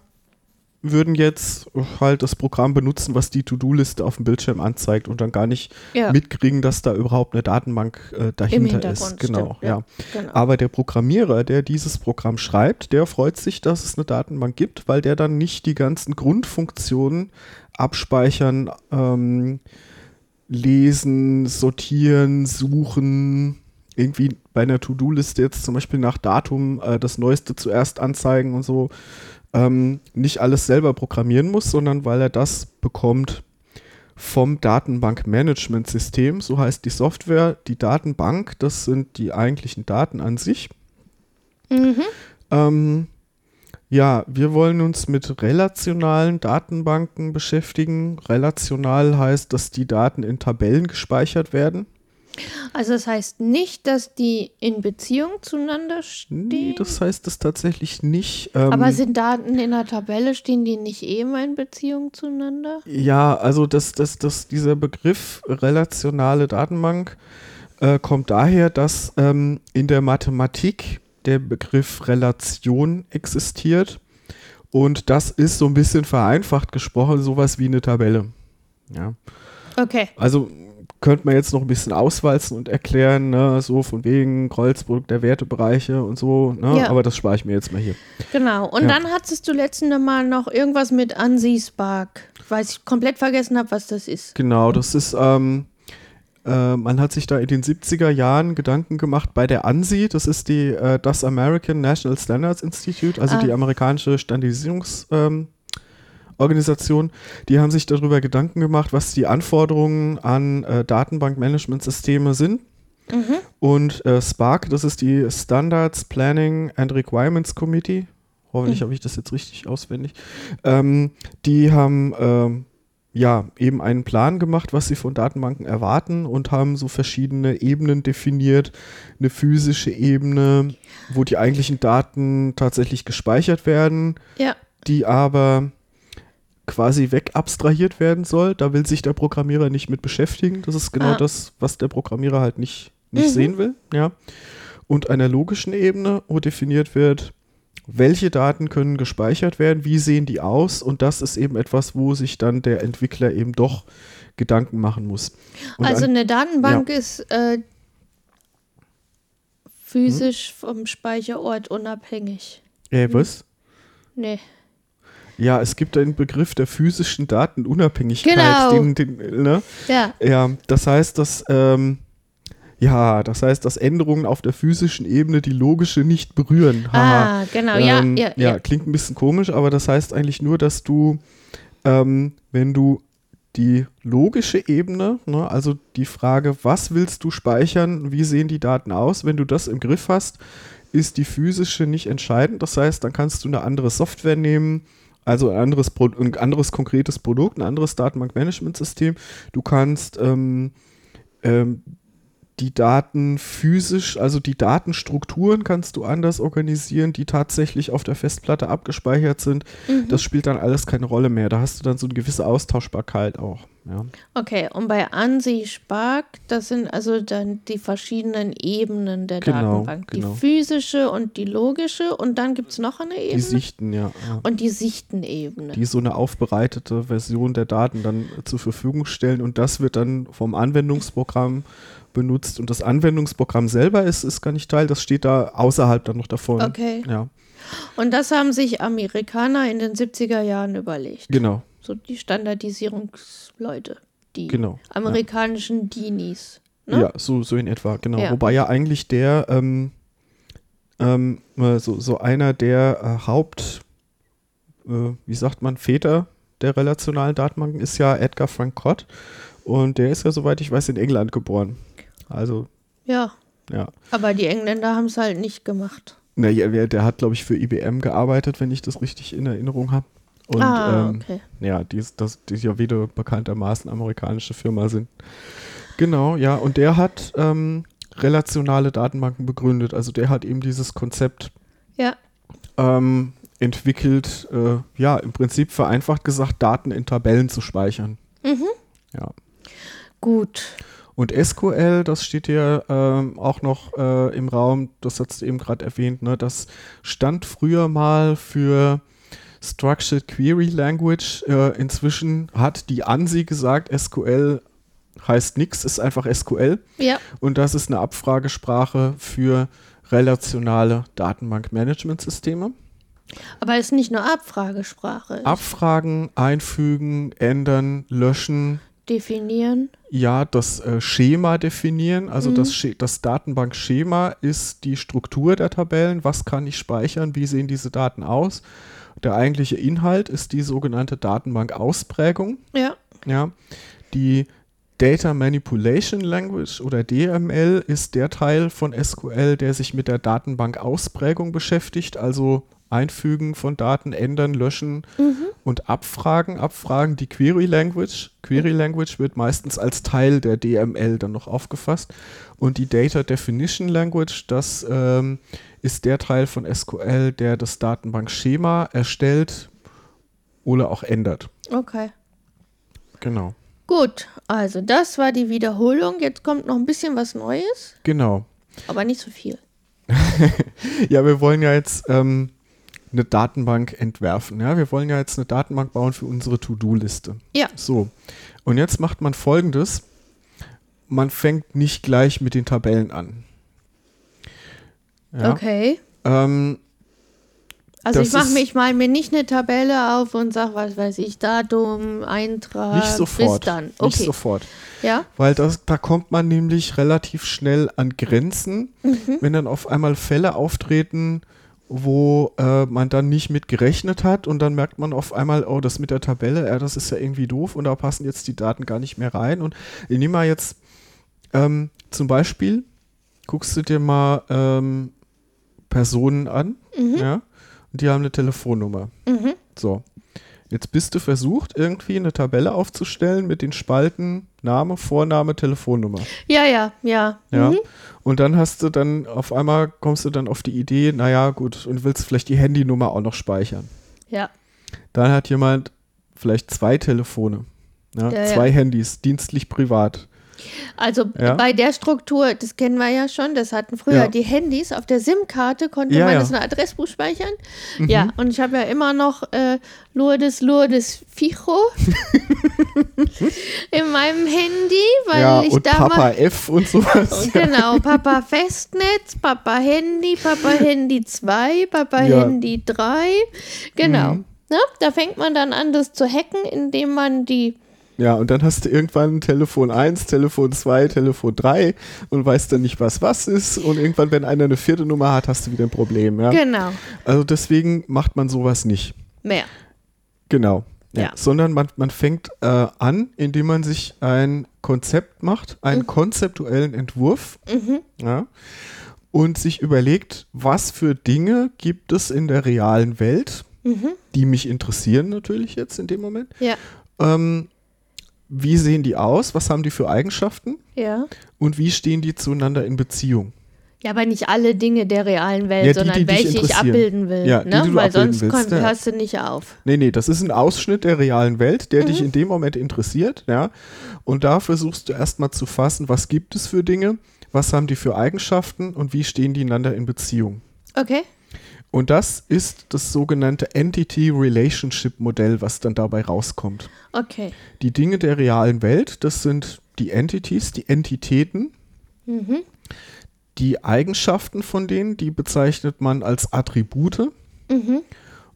würden jetzt halt das Programm benutzen, was die To-Do-Liste auf dem Bildschirm anzeigt und dann gar nicht ja, mitkriegen, dass da überhaupt eine Datenbank äh, dahinter ist. Genau, stimmt, ja. ja. genau. Aber der Programmierer, der dieses Programm schreibt, der freut sich, dass es eine Datenbank gibt, weil der dann nicht die ganzen Grundfunktionen abspeichern, ähm, lesen, sortieren, suchen, irgendwie bei einer To-Do-Liste jetzt zum Beispiel nach Datum äh, das Neueste zuerst anzeigen und so, ähm, nicht alles selber programmieren muss, sondern weil er das bekommt vom Datenbank-Management-System, so heißt die Software. Die Datenbank, das sind die eigentlichen Daten an sich. Mhm. Ähm, ja, wir wollen uns mit relationalen Datenbanken beschäftigen. Relational heißt, dass die Daten in Tabellen gespeichert werden. Also das heißt nicht, dass die in Beziehung zueinander stehen. Nee, das heißt es tatsächlich nicht. Ähm, aber sind Daten in der Tabelle, stehen die nicht immer in Beziehung zueinander? Ja, also das, das, das, dieser Begriff relationale Datenbank äh, kommt daher, dass ähm, in der Mathematik der Begriff Relation existiert. Und das ist so ein bisschen vereinfacht gesprochen, sowas wie eine Tabelle. Ja. Okay. Also könnte man jetzt noch ein bisschen auswalzen und erklären, ne, so von wegen Kreuzburg der Wertebereiche und so, ne? Ja. aber das spare ich mir jetzt mal hier. Genau. Und Ja. dann hattest du letzte Mal noch irgendwas mit Ansi Spark. Weiß ich komplett vergessen habe, was das ist. Genau, das ist, ähm, äh, man hat sich da in den 70er Jahren Gedanken gemacht bei der ANSI, das ist die, äh, das American National Standards Institute, also Ah. die amerikanische Standardisierungsorganisation. Ähm, Organisation. die haben sich darüber Gedanken gemacht, was die Anforderungen an äh, Datenbankmanagementsysteme sind. Und äh, SPARC, das ist die Standards Planning and Requirements Committee. Hoffentlich habe ich das jetzt richtig auswendig. Ähm, die haben ähm, ja eben einen Plan gemacht, was sie von Datenbanken erwarten und haben so verschiedene Ebenen definiert. Eine physische Ebene, wo die eigentlichen Daten tatsächlich gespeichert werden, Ja. die aber quasi wegabstrahiert werden soll. Da will sich der Programmierer nicht mit beschäftigen. Das ist genau Ah. das, was der Programmierer halt nicht, nicht Mhm. sehen will. Ja. Und einer logischen Ebene, wo definiert wird, welche Daten können gespeichert werden, wie sehen die aus und das ist eben etwas, wo sich dann der Entwickler eben doch Gedanken machen muss. Und also eine Datenbank ist äh, physisch vom Speicherort unabhängig. äh, was? Nee. Ja, es gibt einen Begriff der physischen Datenunabhängigkeit. Genau. Den, den, ne? Ja. Ja, das heißt, dass ähm, ja, das heißt, dass Änderungen auf der physischen Ebene die logische nicht berühren. Haha. Ah, genau. Ja, Ähm, ja, ja. klingt ein bisschen komisch, aber das heißt eigentlich nur, dass du, ähm, wenn du die logische Ebene, ne, also die Frage, was willst du speichern, wie sehen die Daten aus, wenn du das im Griff hast, ist die physische nicht entscheidend. Das heißt, dann kannst du eine andere Software nehmen, also ein anderes, Pro ein anderes konkretes Produkt, ein anderes Datenbankmanagementsystem. Du kannst ähm, ähm, die Daten physisch, also die Datenstrukturen kannst du anders organisieren, die tatsächlich auf der Festplatte abgespeichert sind. Mhm. Das spielt dann alles keine Rolle mehr. Da hast du dann so eine gewisse Austauschbarkeit auch. Ja. Okay, und bei ANSI Spark, das sind also dann die verschiedenen Ebenen der Genau, Datenbank. genau. Die physische und die logische und dann gibt es noch eine Ebene. Die Sichten, ja. und die Sichtenebene. Die so eine aufbereitete Version der Daten dann äh, zur Verfügung stellen und das wird dann vom Anwendungsprogramm benutzt und das Anwendungsprogramm selber ist, ist gar nicht Teil, das steht da außerhalb dann noch davon. Okay. Ja, Und das haben sich Amerikaner in den 70er Jahren überlegt. genau, So die Standardisierungsleute, die genau. ja. amerikanischen Dinis. Ne? Ja, so, so in etwa, genau. Ja. Wobei ja eigentlich der, ähm, ähm, äh, so, so einer der äh, Haupt, äh, wie sagt man, Väter der relationalen Datenbanken ist ja Edgar Frank Cott. Und der ist ja, soweit ich weiß, in England geboren. Also, Ja, ja. aber die Engländer haben es halt nicht gemacht. Na, ja, der, der hat, glaube ich, für IBM gearbeitet, wenn ich das richtig in Erinnerung habe. Und ah, ähm, okay. ja, die, ist, das, die ja wieder bekanntermaßen amerikanische Firma sind. Genau, ja, und der hat ähm, relationale Datenbanken begründet. Also der hat eben dieses Konzept Ja, ähm, entwickelt, äh, ja, im Prinzip vereinfacht gesagt, Daten in Tabellen zu speichern. Mhm. Ja. gut. Und SQL, das steht ja ähm, auch noch äh, im Raum, das hast du eben gerade erwähnt, ne, das stand früher mal für Structured Query Language. Äh, inzwischen hat die ANSI gesagt, SQL heißt nichts, ist einfach SQL. Ja, Und das ist eine Abfragesprache für relationale Datenbankmanagementsysteme. aber es ist nicht nur Abfragesprache. Abfragen, einfügen, ändern, löschen, Definieren. Ja, das äh, Schema definieren, also Mhm. das, Sche- das Datenbankschema ist die Struktur der Tabellen. Was kann ich speichern? Wie sehen diese Daten aus? Der eigentliche Inhalt ist die sogenannte Datenbankausprägung. Ja, Ja, die Data Manipulation Language oder DML ist der Teil von SQL, der sich mit der Datenbankausprägung beschäftigt, also Einfügen von Daten, ändern, löschen und abfragen. Abfragen die Query Language. Query Language wird meistens als Teil der DML dann noch aufgefasst. Und die Data Definition Language, das ähm, ist der Teil von SQL, der das Datenbankschema erstellt oder auch ändert. okay. Genau. Gut, also das war die Wiederholung. Jetzt kommt noch ein bisschen was Neues, Genau. aber nicht so viel. Ja, wir wollen ja jetzt ähm, eine Datenbank entwerfen. Ja, wir wollen ja jetzt eine Datenbank bauen für unsere To-Do-Liste. Ja. So. Und jetzt macht man folgendes. man fängt nicht gleich mit den Tabellen an. Ja? Okay. Ähm, Also Das ich mache mich mal mir nicht eine Tabelle auf und sag, was weiß ich, Datum, Eintrag, nicht sofort. bis dann. Nicht Okay. sofort. Ja, Weil das, da kommt man nämlich relativ schnell an Grenzen, Mhm. wenn dann auf einmal Fälle auftreten, wo äh, man dann nicht mit gerechnet hat und dann merkt man auf einmal, oh, das mit der Tabelle, ja, das ist ja irgendwie doof und da passen jetzt die Daten gar nicht mehr rein. Und ich nehme mal jetzt ähm, zum Beispiel, guckst du dir mal ähm, Personen an, Mhm. ja, und die haben eine Telefonnummer. So. Jetzt bist du versucht, irgendwie eine Tabelle aufzustellen mit den Spalten Name, Vorname, Telefonnummer. ja, ja, ja. Ja. Mhm. Und dann hast du dann auf einmal kommst du dann auf die Idee, naja, gut, und willst vielleicht die Handynummer auch noch speichern. Ja, Dann hat jemand vielleicht zwei Telefone, ja, Ja, ja. zwei Handys, dienstlich, privat. Also Ja. bei der Struktur, das kennen wir ja schon, das hatten früher Ja. die Handys, auf der SIM-Karte konnte Ja, man das in ein Adressbuch speichern. Mhm. Ja, und ich habe ja immer noch äh, Lourdes, Lourdes, Ficho in meinem Handy, weil ja, ich und da Papa F und sowas. Und genau, Papa Festnetz, Papa Handy, Papa Handy 2, Papa. Handy 3. Genau. Mhm. Ne? Da fängt man dann an, das zu hacken, indem man die. Ja, und dann hast du irgendwann Telefon 1, Telefon 2, Telefon 3 und weißt dann nicht, was was ist. Und irgendwann, wenn einer eine vierte Nummer hat, hast du wieder ein Problem. Ja? Genau. Also deswegen macht man sowas nicht. Mehr. Genau. Ja. Ja. Sondern man, man fängt äh, an, indem man sich ein Konzept macht, einen konzeptuellen Entwurf ja, und sich überlegt, was für Dinge gibt es in der realen Welt, die mich interessieren natürlich jetzt in dem Moment. Ja. Ähm, wie sehen die aus? Was haben die für Eigenschaften? Ja. Und wie stehen die zueinander in Beziehung? Ja, aber nicht alle Dinge der realen Welt, Ja, die, sondern die dich welche ich abbilden will. Ja, die, ne? die Weil sonst willst, kon- ja. hörst du nicht auf. Nee, nee, das ist ein Ausschnitt der realen Welt, der dich in dem Moment interessiert, ja. Und da versuchst du erstmal zu fassen, was gibt es für Dinge, was haben die für Eigenschaften und wie stehen die einander in Beziehung. Okay. Und das ist das sogenannte Entity Relationship Modell, was dann dabei rauskommt. Okay. Die Dinge der realen Welt, das sind die Entities, die Entitäten. Die Eigenschaften von denen, die bezeichnet man als Attribute.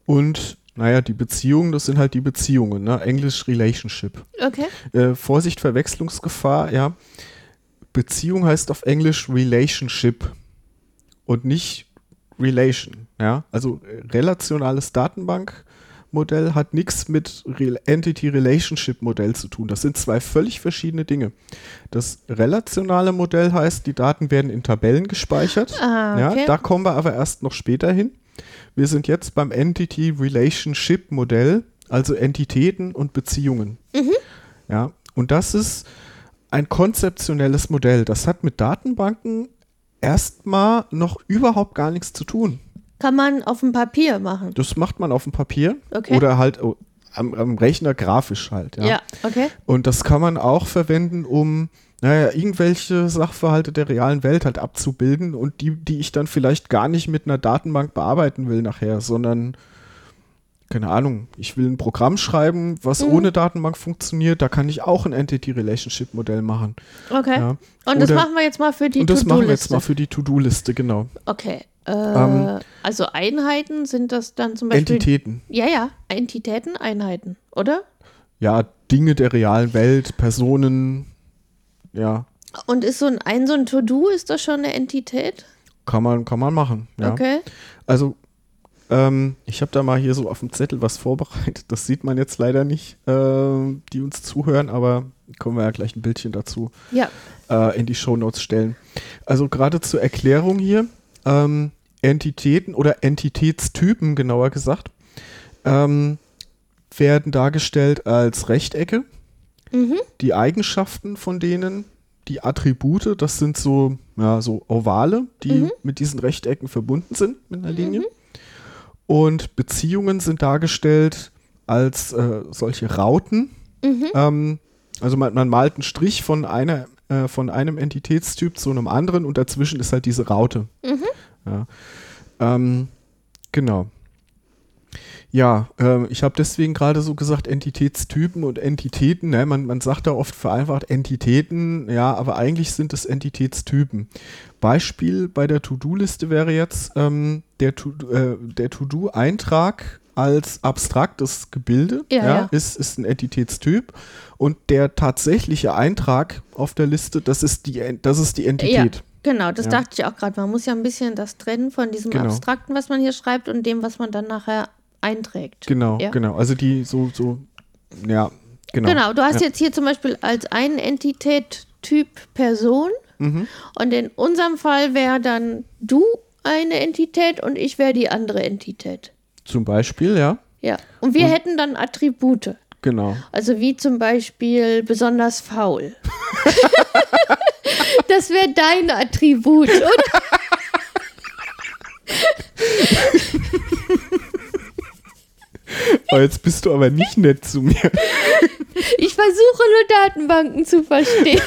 Und naja, die Beziehungen, das sind halt die Beziehungen, ne? Englisch Relationship. Okay. Äh, Vorsicht, Verwechslungsgefahr, ja. Beziehung heißt auf Englisch Relationship und nicht Relation, ja. Also äh, relationales Datenbankmodell hat nichts mit Real Entity Relationship Modell zu tun. Das sind zwei völlig verschiedene Dinge. Das relationale Modell heißt, die Daten werden in Tabellen gespeichert. Ah, okay. Ja, da kommen wir aber erst noch später hin. Wir sind jetzt beim Entity Relationship Modell, also Entitäten und Beziehungen. Mhm. Ja, und das ist ein konzeptionelles Modell. Das hat mit Datenbanken erstmal noch überhaupt gar nichts zu tun. Kann man auf dem Papier machen. Das macht man auf dem Papier Okay. oder halt oh, am, am Rechner grafisch halt. Ja. Ja, okay. Und das kann man auch verwenden, um naja, irgendwelche Sachverhalte der realen Welt halt abzubilden und die, die ich dann vielleicht gar nicht mit einer Datenbank bearbeiten will nachher, sondern keine Ahnung, ich will ein Programm schreiben, was Mhm. ohne Datenbank funktioniert, da kann ich auch ein Entity-Relationship-Modell machen. Okay. Ja. Und das Oder- machen wir jetzt mal für die und das machen wir jetzt To-Do-Liste. mal für die To-Do-Liste, genau. Okay. Äh, Ähm, also Einheiten sind das dann zum Beispiel. Entitäten. Ja, ja. Entitäten, Einheiten, oder? Ja, Dinge der realen Welt, Personen, ja, Und ist so ein, ein so ein To-Do, ist das schon eine Entität? kann man, kann man machen. Ja. Okay. Also, ähm, ich habe da mal hier so auf dem Zettel was vorbereitet. Das sieht man jetzt leider nicht, ähm, die uns zuhören, aber können wir ja gleich ein Bildchen dazu Ja. äh, in die Shownotes stellen. Also gerade zur Erklärung hier, ähm, Entitäten oder Entitätstypen genauer gesagt, ähm, werden dargestellt als Rechtecke. Mhm. Die Eigenschaften von denen, die Attribute, das sind so, ja, so Ovale, die Mhm. mit diesen Rechtecken verbunden sind mit einer Linie. Und Beziehungen sind dargestellt als äh, solche Rauten. Mhm. Ähm, also man, man malt einen Strich von, einer, äh, von einem Entitätstyp zu einem anderen und dazwischen ist halt diese Raute. Mhm. Ja. Ähm, genau. Ja, äh, ich habe deswegen gerade so gesagt Entitätstypen und Entitäten. Ne? Man, man sagt da oft vereinfacht Entitäten, ja, aber eigentlich sind es Entitätstypen. Beispiel bei der To-Do-Liste wäre jetzt ähm, der To-Do-Eintrag äh, als abstraktes Gebilde ja, ja, ja. Ist, ist ein Entitätstyp und der tatsächliche Eintrag auf der Liste, das ist die, das ist die Entität. Genau, das dachte ich auch gerade. Man muss ja ein bisschen das trennen von diesem genau. Abstrakten, was man hier schreibt und dem, was man dann nachher einträgt. Genau, ja. genau. Also die so, so, ja, genau. Genau, du hast ja. jetzt hier zum Beispiel als eine Entität Typ Person mhm. und in unserem Fall wäre dann du eine Entität und ich wäre die andere Entität. Zum Beispiel, ja. Ja, und wir und, hätten dann Attribute. Genau. Also wie zum Beispiel besonders faul. das wäre dein Attribut, oder? Oh, jetzt bist du aber nicht nett zu mir. Ich versuche nur Datenbanken zu verstehen.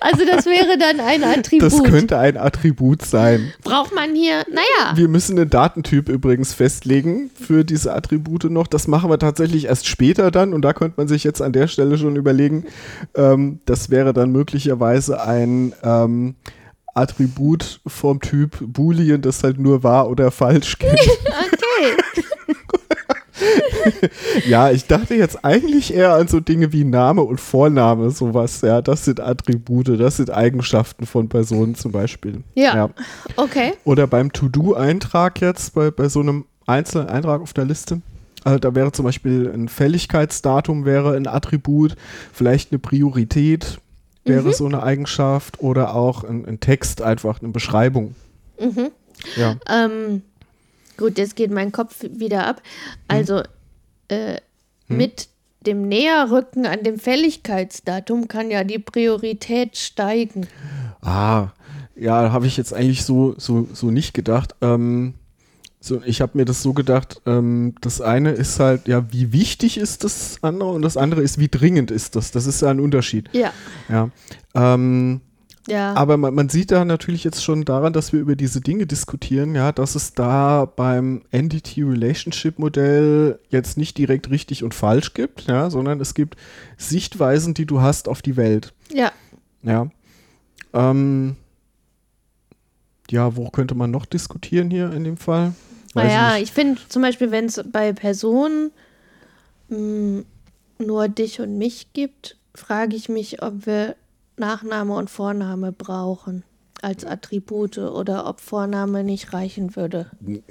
Also das wäre dann ein Attribut. Das könnte ein Attribut sein. Braucht man hier, naja. Wir müssen einen Datentyp übrigens festlegen für diese Attribute noch. Das machen wir tatsächlich erst später dann und da könnte man sich jetzt an der Stelle schon überlegen, ähm, das wäre dann möglicherweise ein ähm, Attribut vom Typ Boolean, das halt nur wahr oder falsch kennt. ja, ich dachte jetzt eigentlich eher an so Dinge wie Name und Vorname, sowas. Ja, das sind Attribute, das sind Eigenschaften von Personen zum Beispiel. Ja. ja. Okay. Oder beim To-Do-Eintrag jetzt, bei, bei so einem einzelnen Eintrag auf der Liste. Also da wäre zum Beispiel ein Fälligkeitsdatum wäre ein Attribut, vielleicht eine Priorität wäre mhm. so eine Eigenschaft oder auch ein, ein Text, einfach eine Beschreibung. Mhm. Ja. Ähm, Gut, jetzt geht mein Kopf wieder ab. Also äh, hm. mit dem Näherrücken an dem Fälligkeitsdatum kann ja die Priorität steigen. Ah, ja, habe ich jetzt eigentlich so, so, so nicht gedacht. Ähm, so, ich habe mir das so gedacht, ähm, das eine ist halt, ja, wie wichtig ist das andere und das andere ist, wie dringend ist das. Das ist ja ein Unterschied. Ja. Ja. Ähm, ja. Aber man, man, sieht da natürlich jetzt schon daran, dass wir über diese Dinge diskutieren, ja, dass es da beim Entity Relationship Modell jetzt nicht direkt richtig und falsch gibt, ja, sondern es gibt Sichtweisen, die du hast auf die Welt. Ja. Ja. Ähm, ja, wo könnte man noch diskutieren hier in dem Fall? Weiß naja, ich, ich finde zum Beispiel, wenn es bei Personen mh, hm, nur dich und mich gibt, frage ich mich, ob wir Nachname und Vorname brauchen als Attribute oder ob Vorname nicht reichen würde.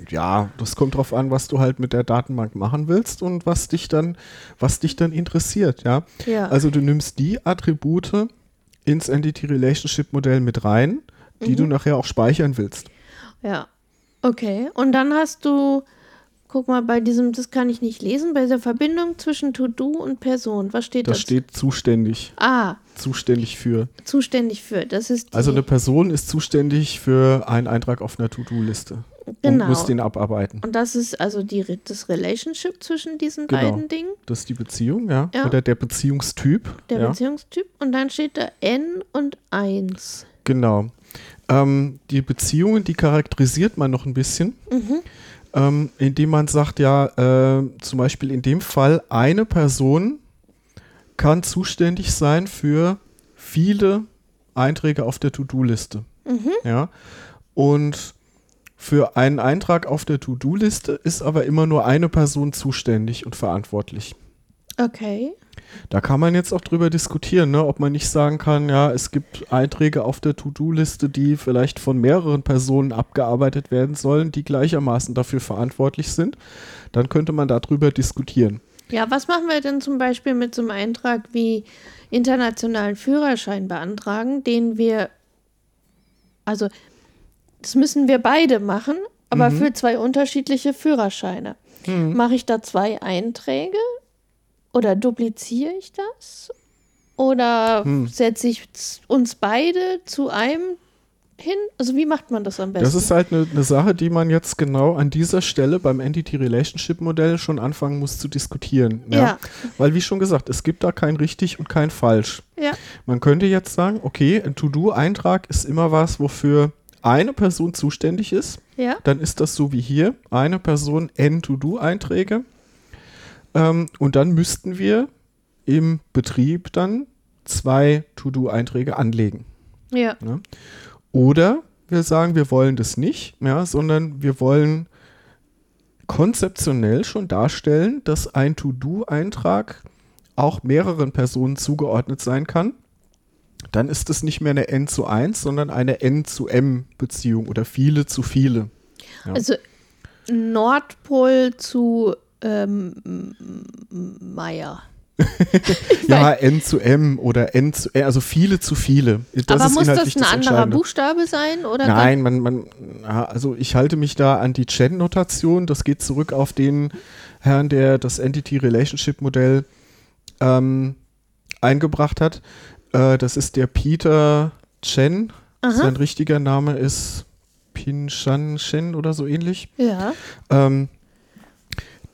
Ja, das kommt drauf an, was du halt mit der Datenbank machen willst und was dich dann, was dich dann interessiert, ja. ja. Also du nimmst die Attribute ins Entity Relationship Modell mit rein, die mhm. du nachher auch speichern willst. Ja. Okay. Und dann hast du Guck mal, bei diesem, das kann ich nicht lesen, bei der Verbindung zwischen To-Do und Person. Was steht da? Da steht zuständig. Ah. Zuständig für. Zuständig für, das ist. also eine Person ist zuständig für einen Eintrag auf einer To-Do-Liste. Genau. Und muss den abarbeiten. Und das ist also die, das Relationship zwischen diesen genau. beiden Dingen. Das ist die Beziehung, ja. ja. Oder der Beziehungstyp. Der ja. Beziehungstyp. Und dann steht da N und 1. Genau. Ähm, die Beziehungen, die charakterisiert man noch ein bisschen. Mhm ähm, indem man sagt, ja, äh, zum Beispiel in dem Fall, eine Person kann zuständig sein für viele Einträge auf der To-Do-Liste. Mhm. Ja. Und für einen Eintrag auf der To-Do-Liste ist aber immer nur eine Person zuständig und verantwortlich. Okay. Da kann man jetzt auch drüber diskutieren, ne, ob man nicht sagen kann, ja, es gibt Einträge auf der To-Do-Liste, die vielleicht von mehreren Personen abgearbeitet werden sollen, die gleichermaßen dafür verantwortlich sind. Dann könnte man darüber diskutieren. Ja, was machen wir denn zum Beispiel mit so einem Eintrag wie internationalen Führerschein beantragen, den wir, also das müssen wir beide machen, aber mhm. für zwei unterschiedliche Führerscheine. Mhm. Mache ich da zwei Einträge? Oder dupliziere ich das? Oder hm. setze ich uns beide zu einem hin? Also wie macht man das am besten? Das ist halt eine, eine Sache, die man jetzt genau an dieser Stelle beim Entity Relationship Modell schon anfangen muss zu diskutieren. Ja? ja. Weil wie schon gesagt, es gibt da kein richtig und kein falsch. Ja. Man könnte jetzt sagen, okay, ein To-Do-Eintrag ist immer was, wofür eine Person zuständig ist. Ja. dann ist das so wie hier, eine Person n To-Do-Einträge. Ähm, und dann müssten wir im Betrieb dann zwei To-Do-Einträge anlegen. Ja. Oder wir sagen, wir wollen das nicht, ja, sondern wir wollen konzeptionell schon darstellen, dass ein To-Do-Eintrag auch mehreren Personen zugeordnet sein kann. Dann ist es nicht mehr eine N zu 1, sondern eine N zu M Beziehung oder viele zu viele. Ja. Also Nordpol zu ähm, Meier. Ja, N zu M oder N zu N, also viele zu viele. Das Aber ist muss das ein anderer Entscheidende. Buchstabe sein? Oder Nein, man, man, also ich halte mich da an die Chen-Notation. Das geht zurück auf den Herrn, der das Entity Relationship Modell ähm, eingebracht hat. Äh, das ist der Peter Chen. Aha. Sein richtiger Name ist Pinshan Chen oder so ähnlich. Ja. Ähm,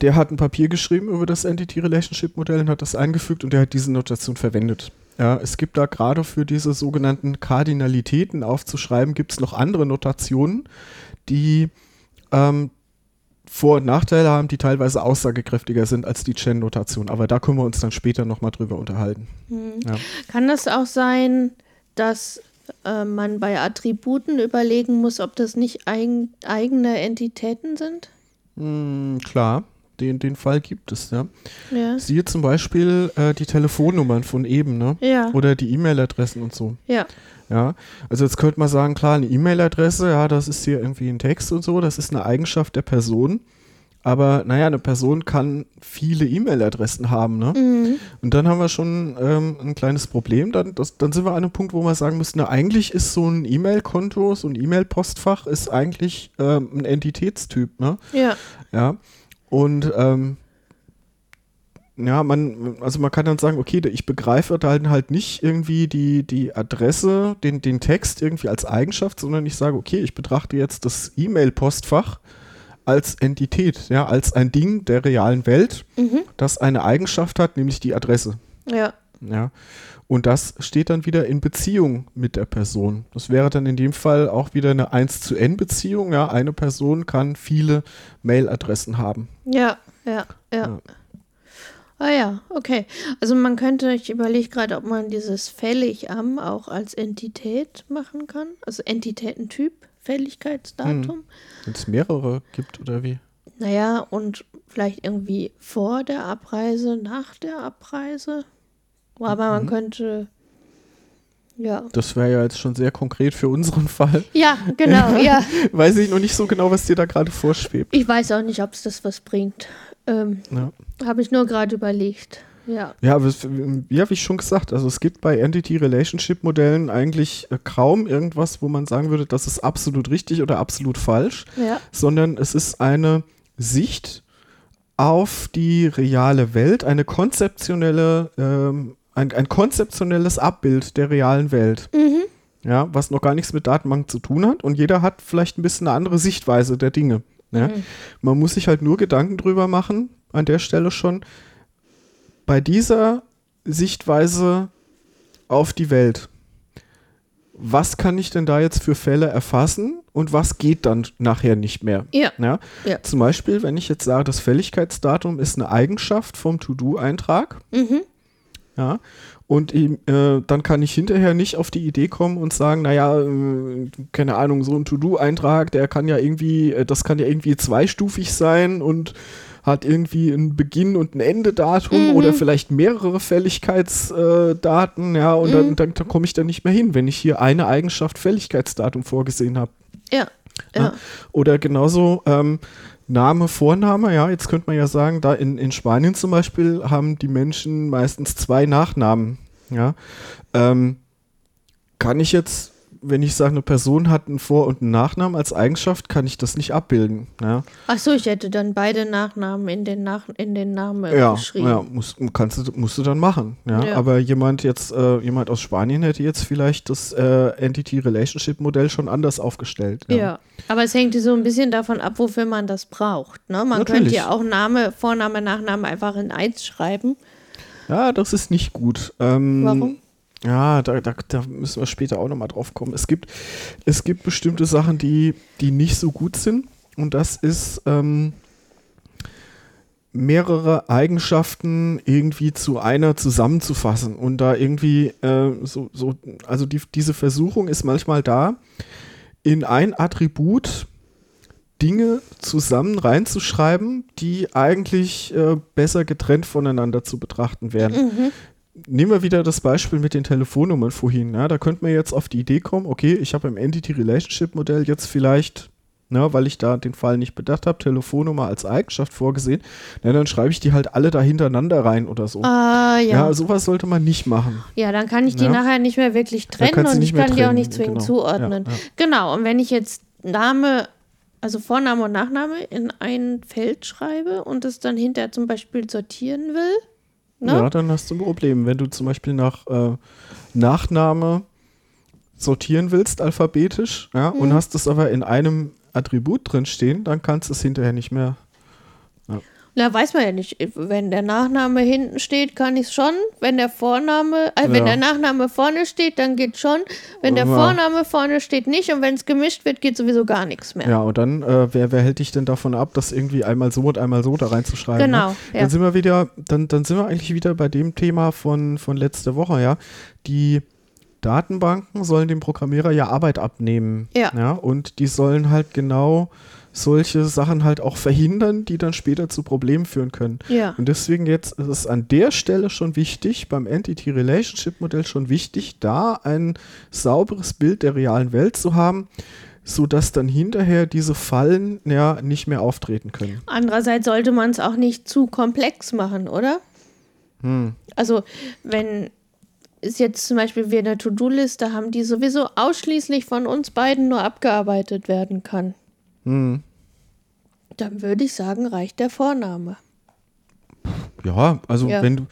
der hat ein Papier geschrieben über das Entity Relationship Modell und hat das eingefügt und der hat diese Notation verwendet. Ja, es gibt da gerade für diese sogenannten Kardinalitäten aufzuschreiben, gibt es noch andere Notationen, die ähm, Vor- und Nachteile haben, die teilweise aussagekräftiger sind als die Chen-Notation. Aber da können wir uns dann später nochmal drüber unterhalten. Ja. Kann das auch sein, dass äh, man bei Attributen überlegen muss, ob das nicht eigen, eigene Entitäten sind? Hm, klar, den, den Fall gibt es, ja. Ja. Siehe zum Beispiel äh, die Telefonnummern von eben, ne? Ja. Oder die E-Mail-Adressen und so. Ja. Ja, also jetzt könnte man sagen, klar, eine E-Mail-Adresse, ja, das ist hier irgendwie ein Text und so, das ist eine Eigenschaft der Person. Aber naja, eine Person kann viele E-Mail-Adressen haben, ne? Mhm. Und dann haben wir schon ähm, ein kleines Problem. Dann, das, dann sind wir an einem Punkt, wo wir sagen müssen, na, eigentlich ist so ein E-Mail-Konto, so ein E-Mail-Postfach ist eigentlich ähm, ein Entitätstyp, ne? Ja. Ja. Und ähm, ja, man, also man kann dann sagen, okay, ich begreife dann halt nicht irgendwie die, die Adresse, den, den Text irgendwie als Eigenschaft, sondern ich sage, okay, ich betrachte jetzt das E-Mail-Postfach als Entität, ja, als ein Ding der realen Welt, Mhm. das eine Eigenschaft hat, nämlich die Adresse. Ja. Ja. Und das steht dann wieder in Beziehung mit der Person. Das wäre dann in dem Fall auch wieder eine 1 zu N Beziehung. Ja, eine Person kann viele Mailadressen haben. Ja. Ja. Ja. Ja. Ah ja, okay. Also man könnte, ich überlege gerade, ob man dieses fällig am auch als Entität machen kann. Also Entitätentyp, Fälligkeitsdatum. Wenn es mehrere gibt oder wie? Naja, und vielleicht irgendwie vor der Abreise, nach der Abreise. Aber man Mhm. könnte. Ja. Das wäre ja jetzt schon sehr konkret für unseren Fall. Ja, genau, ja. Weiß ich noch nicht so genau, was dir da gerade vorschwebt. Ich weiß auch nicht, ob es das was bringt. Ähm, Ja. Habe ich nur gerade überlegt. Ja. Ja, ja, wie schon gesagt, also es gibt bei Entity Relationship Modellen eigentlich äh, kaum irgendwas, wo man sagen würde, das ist absolut richtig oder absolut falsch. Ja. sondern es ist eine Sicht auf die reale Welt, eine konzeptionelle, ähm, ein, ein konzeptionelles Abbild der realen Welt. Mhm. Ja, was noch gar nichts mit Datenbank zu tun hat und jeder hat vielleicht ein bisschen eine andere Sichtweise der Dinge. Ja? Mhm. Man muss sich halt nur Gedanken drüber machen, an der Stelle schon, bei dieser Sichtweise auf die Welt, was kann ich denn da jetzt für Fälle erfassen und was geht dann nachher nicht mehr? Ja. Ja? Ja. Zum Beispiel, wenn ich jetzt sage, das Fälligkeitsdatum ist eine Eigenschaft vom To-Do-Eintrag, Mhm. Ja, und eben, äh, dann kann ich hinterher nicht auf die Idee kommen und sagen, naja, äh, keine Ahnung, so ein To-Do-Eintrag, der kann ja irgendwie, äh, das kann ja irgendwie zweistufig sein und hat irgendwie ein Beginn- und ein Endedatum Mhm. oder vielleicht mehrere Fälligkeitsdaten, ja, und dann, Mhm. dann, dann komme ich da nicht mehr hin, wenn ich hier eine Eigenschaft Fälligkeitsdatum vorgesehen habe. Ja. Ja. Ja. Oder genauso ähm, Name, Vorname, ja, jetzt könnte man ja sagen, da in, in Spanien zum Beispiel haben die Menschen meistens zwei Nachnamen. Ja. Ähm, kann ich jetzt, wenn ich sage, eine Person hat einen Vor- und einen Nachnamen als Eigenschaft, kann ich das nicht abbilden. Ja, Ach so, ich hätte dann beide Nachnamen in den, Nach in den Namen ja, geschrieben. ja musst, kannst du, musst du dann machen. Ja. Ja. Aber jemand jetzt, äh, jemand aus Spanien hätte jetzt vielleicht das äh, Entity-Relationship-Modell schon anders aufgestellt. Ja. aber es hängt so ein bisschen davon ab, wofür man das braucht. Ne? Man Natürlich. könnte ja auch Name, Vorname, Nachname einfach in eins schreiben. Ja, das ist nicht gut. Ähm, Warum? Ja, da, da, da müssen wir später auch nochmal drauf kommen. Es gibt, es gibt bestimmte Sachen, die, die nicht so gut sind. Und das ist ähm, mehrere Eigenschaften irgendwie zu einer zusammenzufassen. Und da irgendwie äh, so, so, also die, diese Versuchung ist manchmal da, in ein Attribut Dinge zusammen reinzuschreiben, die eigentlich äh, besser getrennt voneinander zu betrachten wären. Mhm. Nehmen wir wieder das Beispiel mit den Telefonnummern vorhin. Ja, da könnte man jetzt auf die Idee kommen, okay, ich habe im Entity-Relationship-Modell jetzt vielleicht, na, weil ich da den Fall nicht bedacht habe, Telefonnummer als Eigenschaft vorgesehen, na, dann schreibe ich die halt alle da hintereinander rein oder so. Ah, ja. ja, sowas sollte man nicht machen. Ja, dann kann ich die Ja. nachher nicht mehr wirklich trennen und ich kann die auch trennen, nicht zwingend genau. zuordnen. Ja. Genau, und wenn ich jetzt Name, also Vorname und Nachname in ein Feld schreibe und es dann hinterher zum Beispiel sortieren will, ne? Ja, dann hast du ein Problem. Wenn du zum Beispiel nach äh, Nachname sortieren willst, alphabetisch, ja, und Mhm. hast es aber in einem Attribut drin stehen, dann kannst du es hinterher nicht mehr. Na, weiß man ja nicht. Wenn der Nachname hinten steht, kann ich es schon. Wenn der Vorname, äh, wenn Ja. der Nachname vorne steht, dann geht schon. Wenn der Vorname vorne steht, nicht. Und wenn es gemischt wird, geht sowieso gar nichts mehr. Ja, und dann, äh, wer, wer hält dich denn davon ab, das irgendwie einmal so und einmal so da reinzuschreiben? Genau, Ne? ja. Dann sind wir wieder, dann, dann sind wir eigentlich wieder bei dem Thema von, von letzter Woche, ja. Die Datenbanken sollen dem Programmierer ja Arbeit abnehmen. Ja. ja. Und die sollen halt genau solche Sachen halt auch verhindern, die dann später zu Problemen führen können. Ja. Und deswegen jetzt ist es an der Stelle schon wichtig, beim Entity Relationship Modell schon wichtig, da ein sauberes Bild der realen Welt zu haben, sodass dann hinterher diese Fallen ja nicht mehr auftreten können. Andererseits sollte man es auch nicht zu komplex machen, oder? Hm. Also, wenn es jetzt zum Beispiel wir eine To-Do-Liste haben, die sowieso ausschließlich von uns beiden nur abgearbeitet werden kann, Hm. dann würde ich sagen, reicht der Vorname. Ja, also Ja. wenn du,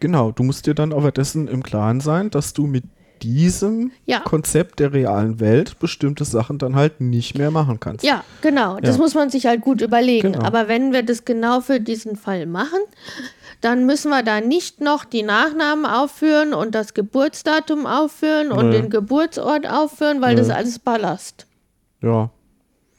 genau, du musst dir dann aber dessen im Klaren sein, dass du mit diesem Ja. Konzept der realen Welt bestimmte Sachen dann halt nicht mehr machen kannst. Ja, genau. Das Ja. muss man sich halt gut überlegen. Genau. Aber wenn wir das genau für diesen Fall machen, dann müssen wir da nicht noch die Nachnamen aufführen und das Geburtsdatum aufführen und Nee. den Geburtsort aufführen, weil Nee. das alles Ballast. Ja,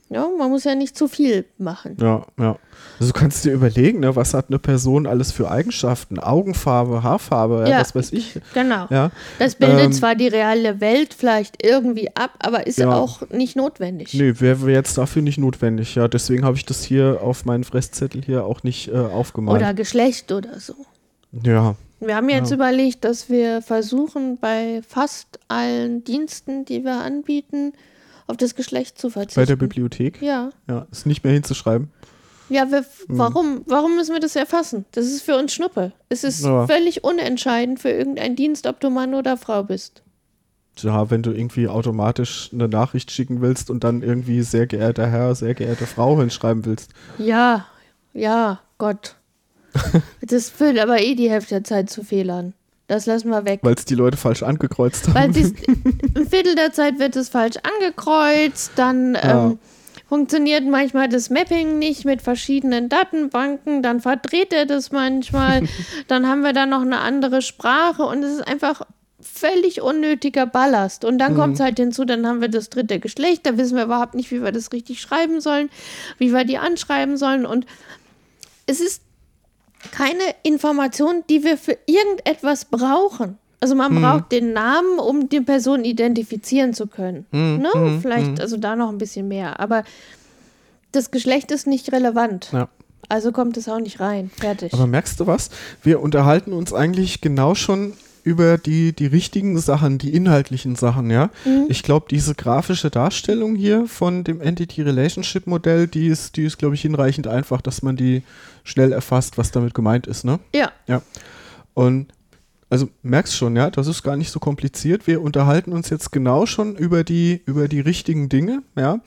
Ja, man muss ja nicht zu viel machen. ja, ja. Also du kannst dir überlegen, ne, was hat eine Person alles für Eigenschaften? Augenfarbe, Haarfarbe, ja, Ja. was weiß ich. Genau. Ja, Das bildet Ähm, zwar die reale Welt vielleicht irgendwie ab, aber ist Ja. auch nicht notwendig. nee, wäre jetzt dafür nicht notwendig. Ja, deswegen habe ich das hier auf meinen Fresszettel hier auch nicht äh, aufgemalt. Oder Geschlecht oder so. ja, Wir haben jetzt Ja. überlegt, dass wir versuchen, bei fast allen Diensten, die wir anbieten, auf das Geschlecht zu verzichten. bei der Bibliothek. Ja. Ja, ist nicht mehr hinzuschreiben. Ja, wir, Hm. warum? Warum müssen wir das erfassen? Das ist für uns Schnuppe. Es ist Ja. völlig unentscheidend für irgendeinen Dienst, ob du Mann oder Frau bist. Ja, wenn du irgendwie automatisch eine Nachricht schicken willst und dann irgendwie sehr geehrter Herr, sehr geehrte Frau hinschreiben willst. Ja, ja, Gott. das führt aber eh die Hälfte der Zeit zu Fehlern. Das lassen wir weg. Weil es die Leute falsch angekreuzt haben. Weil ein Viertel der Zeit wird es falsch angekreuzt, dann Ja. ähm, funktioniert manchmal das Mapping nicht mit verschiedenen Datenbanken, dann verdreht er das manchmal, dann haben wir da noch eine andere Sprache und es ist einfach völlig unnötiger Ballast. Und dann kommt es halt hinzu, dann haben wir das dritte Geschlecht, da wissen wir überhaupt nicht, wie wir das richtig schreiben sollen, wie wir die anschreiben sollen und es ist keine Information, die wir für irgendetwas brauchen. Also man Hm. braucht den Namen, um die Person identifizieren zu können. Hm, ne? hm, Vielleicht hm. also da noch ein bisschen mehr. Aber das Geschlecht ist nicht relevant. Ja. Also kommt es auch nicht rein. Fertig. Aber merkst du was? Wir unterhalten uns eigentlich genau schon über die, die richtigen Sachen, die inhaltlichen Sachen, ja. Mhm. Ich glaube, diese grafische Darstellung hier von dem Entity Relationship Modell, die ist, die ist, glaube ich, hinreichend einfach, dass man die schnell erfasst, was damit gemeint ist, ne? ja, Ja. Und also merkst schon, ja, das ist gar nicht so kompliziert. Wir unterhalten uns jetzt genau schon über die, über die richtigen Dinge, ja,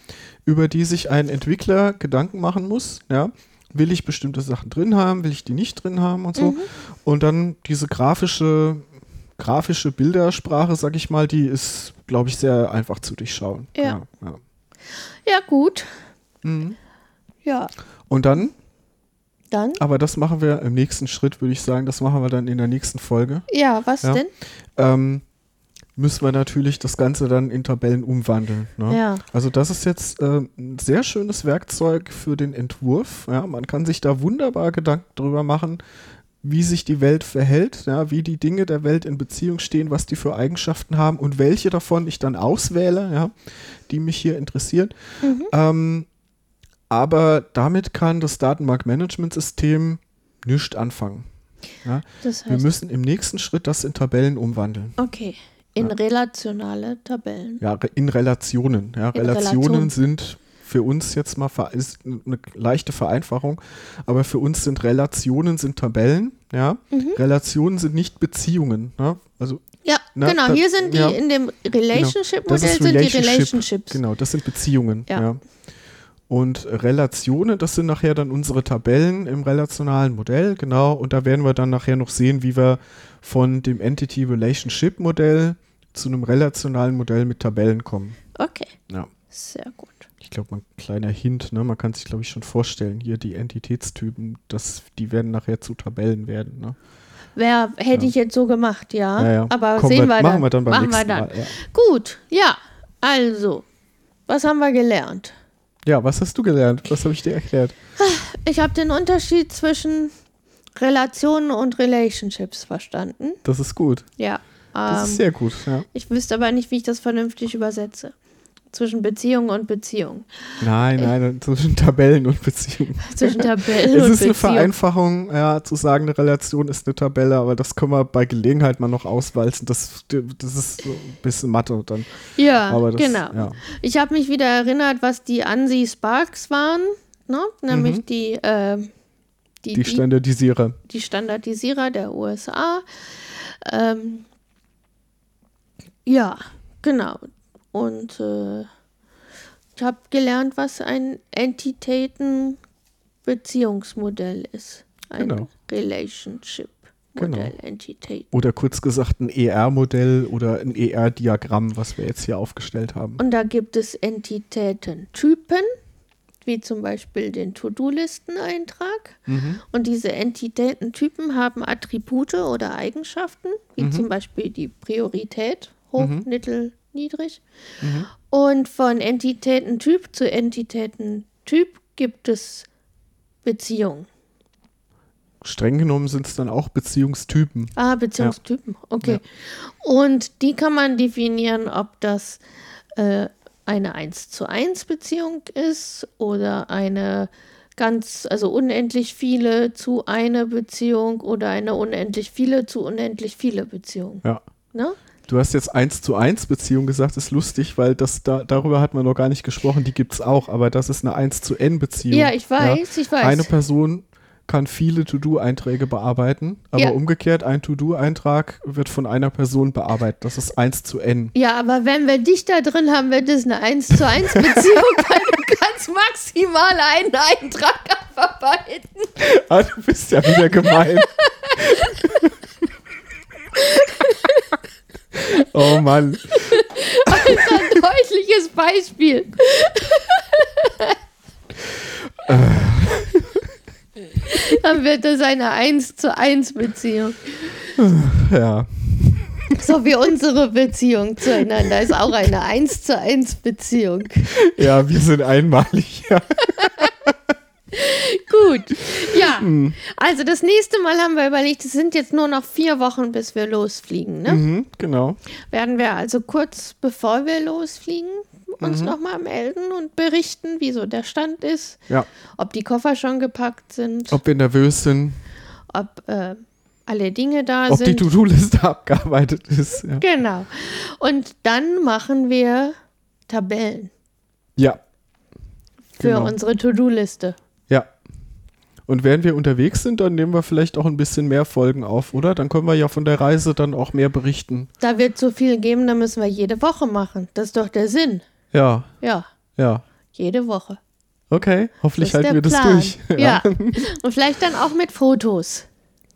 über die sich ein Entwickler Gedanken machen muss, ja. Will ich bestimmte Sachen drin haben, will ich die nicht drin haben und so. Mhm. Und dann diese grafische, grafische Bildersprache, sag ich mal, die ist, glaube ich, sehr einfach zu durchschauen. Ja. ja, ja. gut. Mhm. Ja, Und dann Dann? Aber das machen wir im nächsten Schritt, würde ich sagen. Das machen wir dann in der nächsten Folge. Ja, was Ja. denn? Ähm, müssen wir natürlich das Ganze dann in Tabellen umwandeln. Ne? Ja. Also das ist jetzt äh, ein sehr schönes Werkzeug für den Entwurf. Ja? Man kann sich da wunderbar Gedanken drüber machen, wie sich die Welt verhält, ja? wie die Dinge der Welt in Beziehung stehen, was die für Eigenschaften haben und welche davon ich dann auswähle, ja? die mich hier interessieren. Mhm. Ähm, aber damit kann das Datenbankmanagementsystem nichts anfangen. Ja? Das Wir heißt, müssen im nächsten Schritt das in Tabellen umwandeln. okay, in relationale Tabellen. Ja, in Relationen. Ja, In Relationen Relation. sind für uns jetzt mal ist eine leichte Vereinfachung, aber für uns sind Relationen sind Tabellen. Ja, Mhm. Relationen sind nicht Beziehungen. Ne? Also Ja, Na, genau. da- Hier sind die ja. in dem Relationship-Modell das ist sind die Relationship. Relationships. Genau, das sind Beziehungen. Ja. Ja. Und Relationen, das sind nachher dann unsere Tabellen im relationalen Modell, genau. Und da werden wir dann nachher noch sehen, wie wir von dem Entity Relationship Modell zu einem relationalen Modell mit Tabellen kommen. Okay, Ja. sehr gut. Ich glaube, ein kleiner Hint, ne? man kann sich, glaube ich, schon vorstellen, hier die Entitätstypen, das, die werden nachher zu Tabellen werden. Ne? Wer hätte Ja. ich jetzt so gemacht, ja. Ja, ja. Aber Kommen sehen wir, machen dann. wir dann beim machen nächsten wir dann. Mal. Gut, ja. Also, was haben wir gelernt? ja, was hast du gelernt? Was habe ich dir erklärt? Ich habe den Unterschied zwischen Relationen und Relationships verstanden. Das ist gut. Ja. Das ist Ähm, sehr gut. Ja. ich wüsste aber nicht, wie ich das vernünftig übersetze. Zwischen Beziehung und Beziehung. Nein, nein, zwischen Tabellen und Beziehungen. Zwischen Tabellen Es und ist eine Beziehung. Vereinfachung, ja, zu sagen, eine Relation ist eine Tabelle, aber das können wir bei Gelegenheit mal noch auswalzen. Das, das ist so ein bisschen Mathe dann. Ja, das, genau. ja. Ich habe mich wieder erinnert, was die ANSI Sparks waren. Ne? Nämlich Mhm. die, äh, die, Die Standardisierer. die Standardisierer der USA. Ähm, ja, genau. Und äh, ich habe gelernt, was ein Entitäten-Beziehungsmodell ist. Ein Genau. Relationship-Modell, Genau. Entität. Oder kurz gesagt ein ER-Modell oder ein ER-Diagramm, was wir jetzt hier aufgestellt haben. Und da gibt es Entitätentypen, wie zum Beispiel den To-Do-Listeneintrag. Mhm. Und diese Entitätentypen haben Attribute oder Eigenschaften, wie Mhm. zum Beispiel die Priorität, hoch, Mhm. mittel, niedrig. Mhm. Und von Entitätentyp zu Entitätentyp gibt es Beziehungen. Streng genommen sind es dann auch Beziehungstypen. Ah, Beziehungstypen, okay. Und die kann man definieren, ob das äh, eine 1 zu 1 Beziehung ist oder eine ganz, also unendlich viele zu einer Beziehung oder eine unendlich viele zu unendlich viele Beziehung. Ja. Ne? Du hast jetzt 1 zu 1 Beziehung gesagt, ist lustig, weil das da, darüber hat man noch gar nicht gesprochen, die gibt es auch, aber das ist eine 1 zu N Beziehung. Ja, ich weiß, ich weiß. Eine Person kann viele To-Do-Einträge bearbeiten, aber Ja. umgekehrt, ein To-Do-Eintrag wird von einer Person bearbeitet. Das ist 1 zu N. ja, aber wenn wir dich da drin haben, wird es eine 1 zu 1 Beziehung, weil du kannst maximal einen Eintrag abarbeiten. Ah, du bist ja wieder gemein. oh Mann. Das ist ein deutliches Beispiel. Dann wird das eine 1 zu 1 Beziehung. Ja. So wie unsere Beziehung zueinander ist auch eine 1 zu 1 Beziehung. ja, wir sind einmalig. Ja. Gut. Ja. Also das nächste Mal haben wir überlegt, es sind jetzt nur noch vier Wochen, bis wir losfliegen. Ne? Mhm, genau. Werden wir also kurz bevor wir losfliegen uns nochmal melden und berichten, wie so der Stand ist, Ja. ob die Koffer schon gepackt sind, Ob wir nervös sind, ob äh, alle Dinge da ob die sind. To-Do-Liste abgearbeitet ist. Ja. genau. Und dann machen wir Tabellen ja. für Genau. unsere To-Do-Liste. Ja. Und während wir unterwegs sind, dann nehmen wir vielleicht auch ein bisschen mehr Folgen auf, oder? Dann können wir ja von der Reise dann auch mehr berichten. Da wird so viel geben, da müssen wir jede Woche machen. Das ist doch der Sinn. Ja, Ja, ja. jede Woche. Okay, hoffentlich halten wir der das Plan. durch. Ja. Und vielleicht dann auch mit Fotos.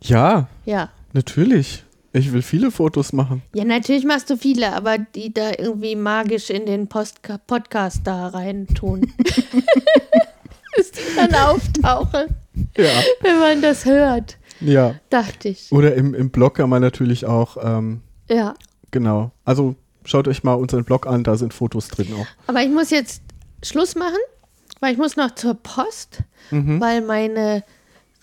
ja, Ja. natürlich. Ich will viele Fotos machen. Ja, natürlich machst du viele, aber die da irgendwie magisch in den Postka Podcast da rein tun. Bis die dann auftauchen. Ja. wenn man das hört, Ja. dachte ich. Oder im, im Blog kann man natürlich auch, ähm, Ja. genau. Also schaut euch mal unseren Blog an, da sind Fotos drin auch. Aber ich muss jetzt Schluss machen, weil ich muss noch zur Post, Mhm. weil meine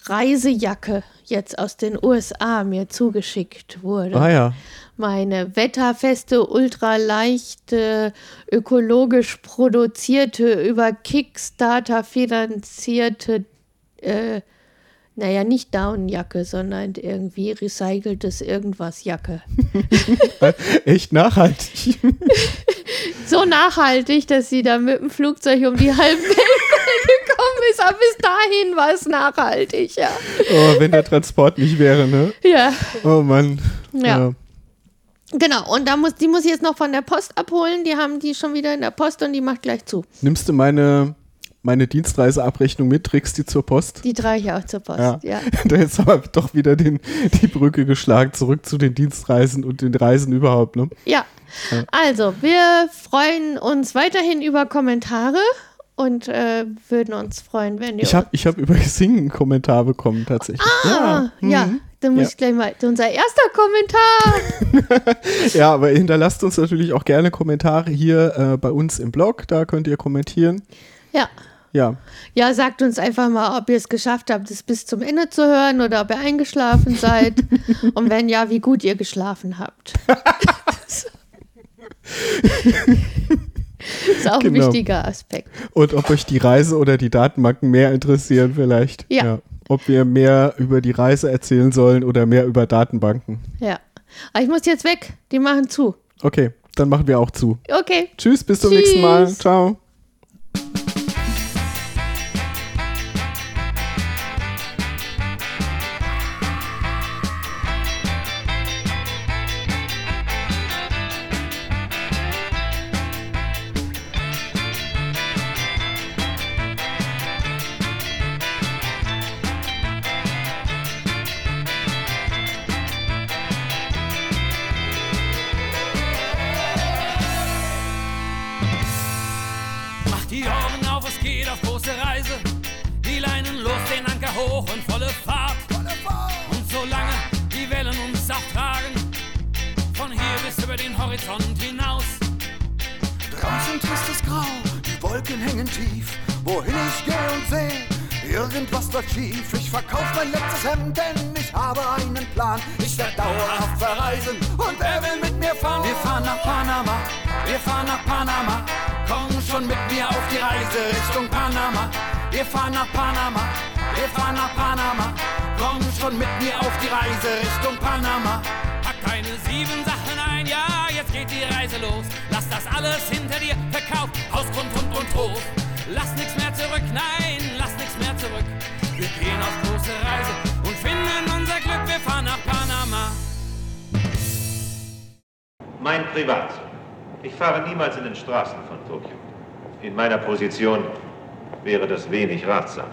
Reisejacke jetzt aus den USA mir zugeschickt wurde. Ah ja. Meine wetterfeste, ultraleichte, ökologisch produzierte, über Kickstarter finanzierte, äh, naja, nicht Downjacke, sondern irgendwie recyceltes irgendwas Jacke. Echt nachhaltig. So nachhaltig, dass sie da mit dem Flugzeug um die halbe Welt gekommen ist, aber bis dahin war es nachhaltig, ja. oh, wenn der Transport nicht wäre, ne? Ja, Oh Mann. Ja. genau. Und da muss, die muss ich jetzt noch von der Post abholen. Die haben die schon wieder in der Post und die macht gleich zu. Nimmst du meine, meine Dienstreiseabrechnung mit, trägst die zur Post? Die trage ich auch zur Post, Ja. ja. Da jetzt aber doch wieder den, die Brücke geschlagen, zurück zu den Dienstreisen und den Reisen überhaupt, ne? Ja, also wir freuen uns weiterhin über Kommentare und äh, würden uns freuen, wenn ihr Ich habe ich hab über Xing einen Kommentar bekommen, tatsächlich. Ah, ja, mhm. dann muss Ja. ich gleich mal. Unser erster Kommentar. Ja, aber hinterlasst uns natürlich auch gerne Kommentare hier äh, bei uns im Blog. Da könnt ihr kommentieren. Ja. Ja, Ja, sagt uns einfach mal, ob ihr es geschafft habt, es bis zum Ende zu hören oder ob ihr eingeschlafen seid. Und wenn ja, wie gut ihr geschlafen habt. ist auch ein Genau. wichtiger Aspekt. und ob euch die Reise oder die Datenbanken mehr interessieren vielleicht. Ja. Ob wir mehr über die Reise erzählen sollen oder mehr über Datenbanken. Ja. Aber ich muss jetzt weg. Die machen zu. Okay, dann machen wir auch zu. Okay. Tschüss, bis zum Tschüss. nächsten Mal. Ciao. Straßen von Tokio. In meiner Position wäre das wenig ratsam.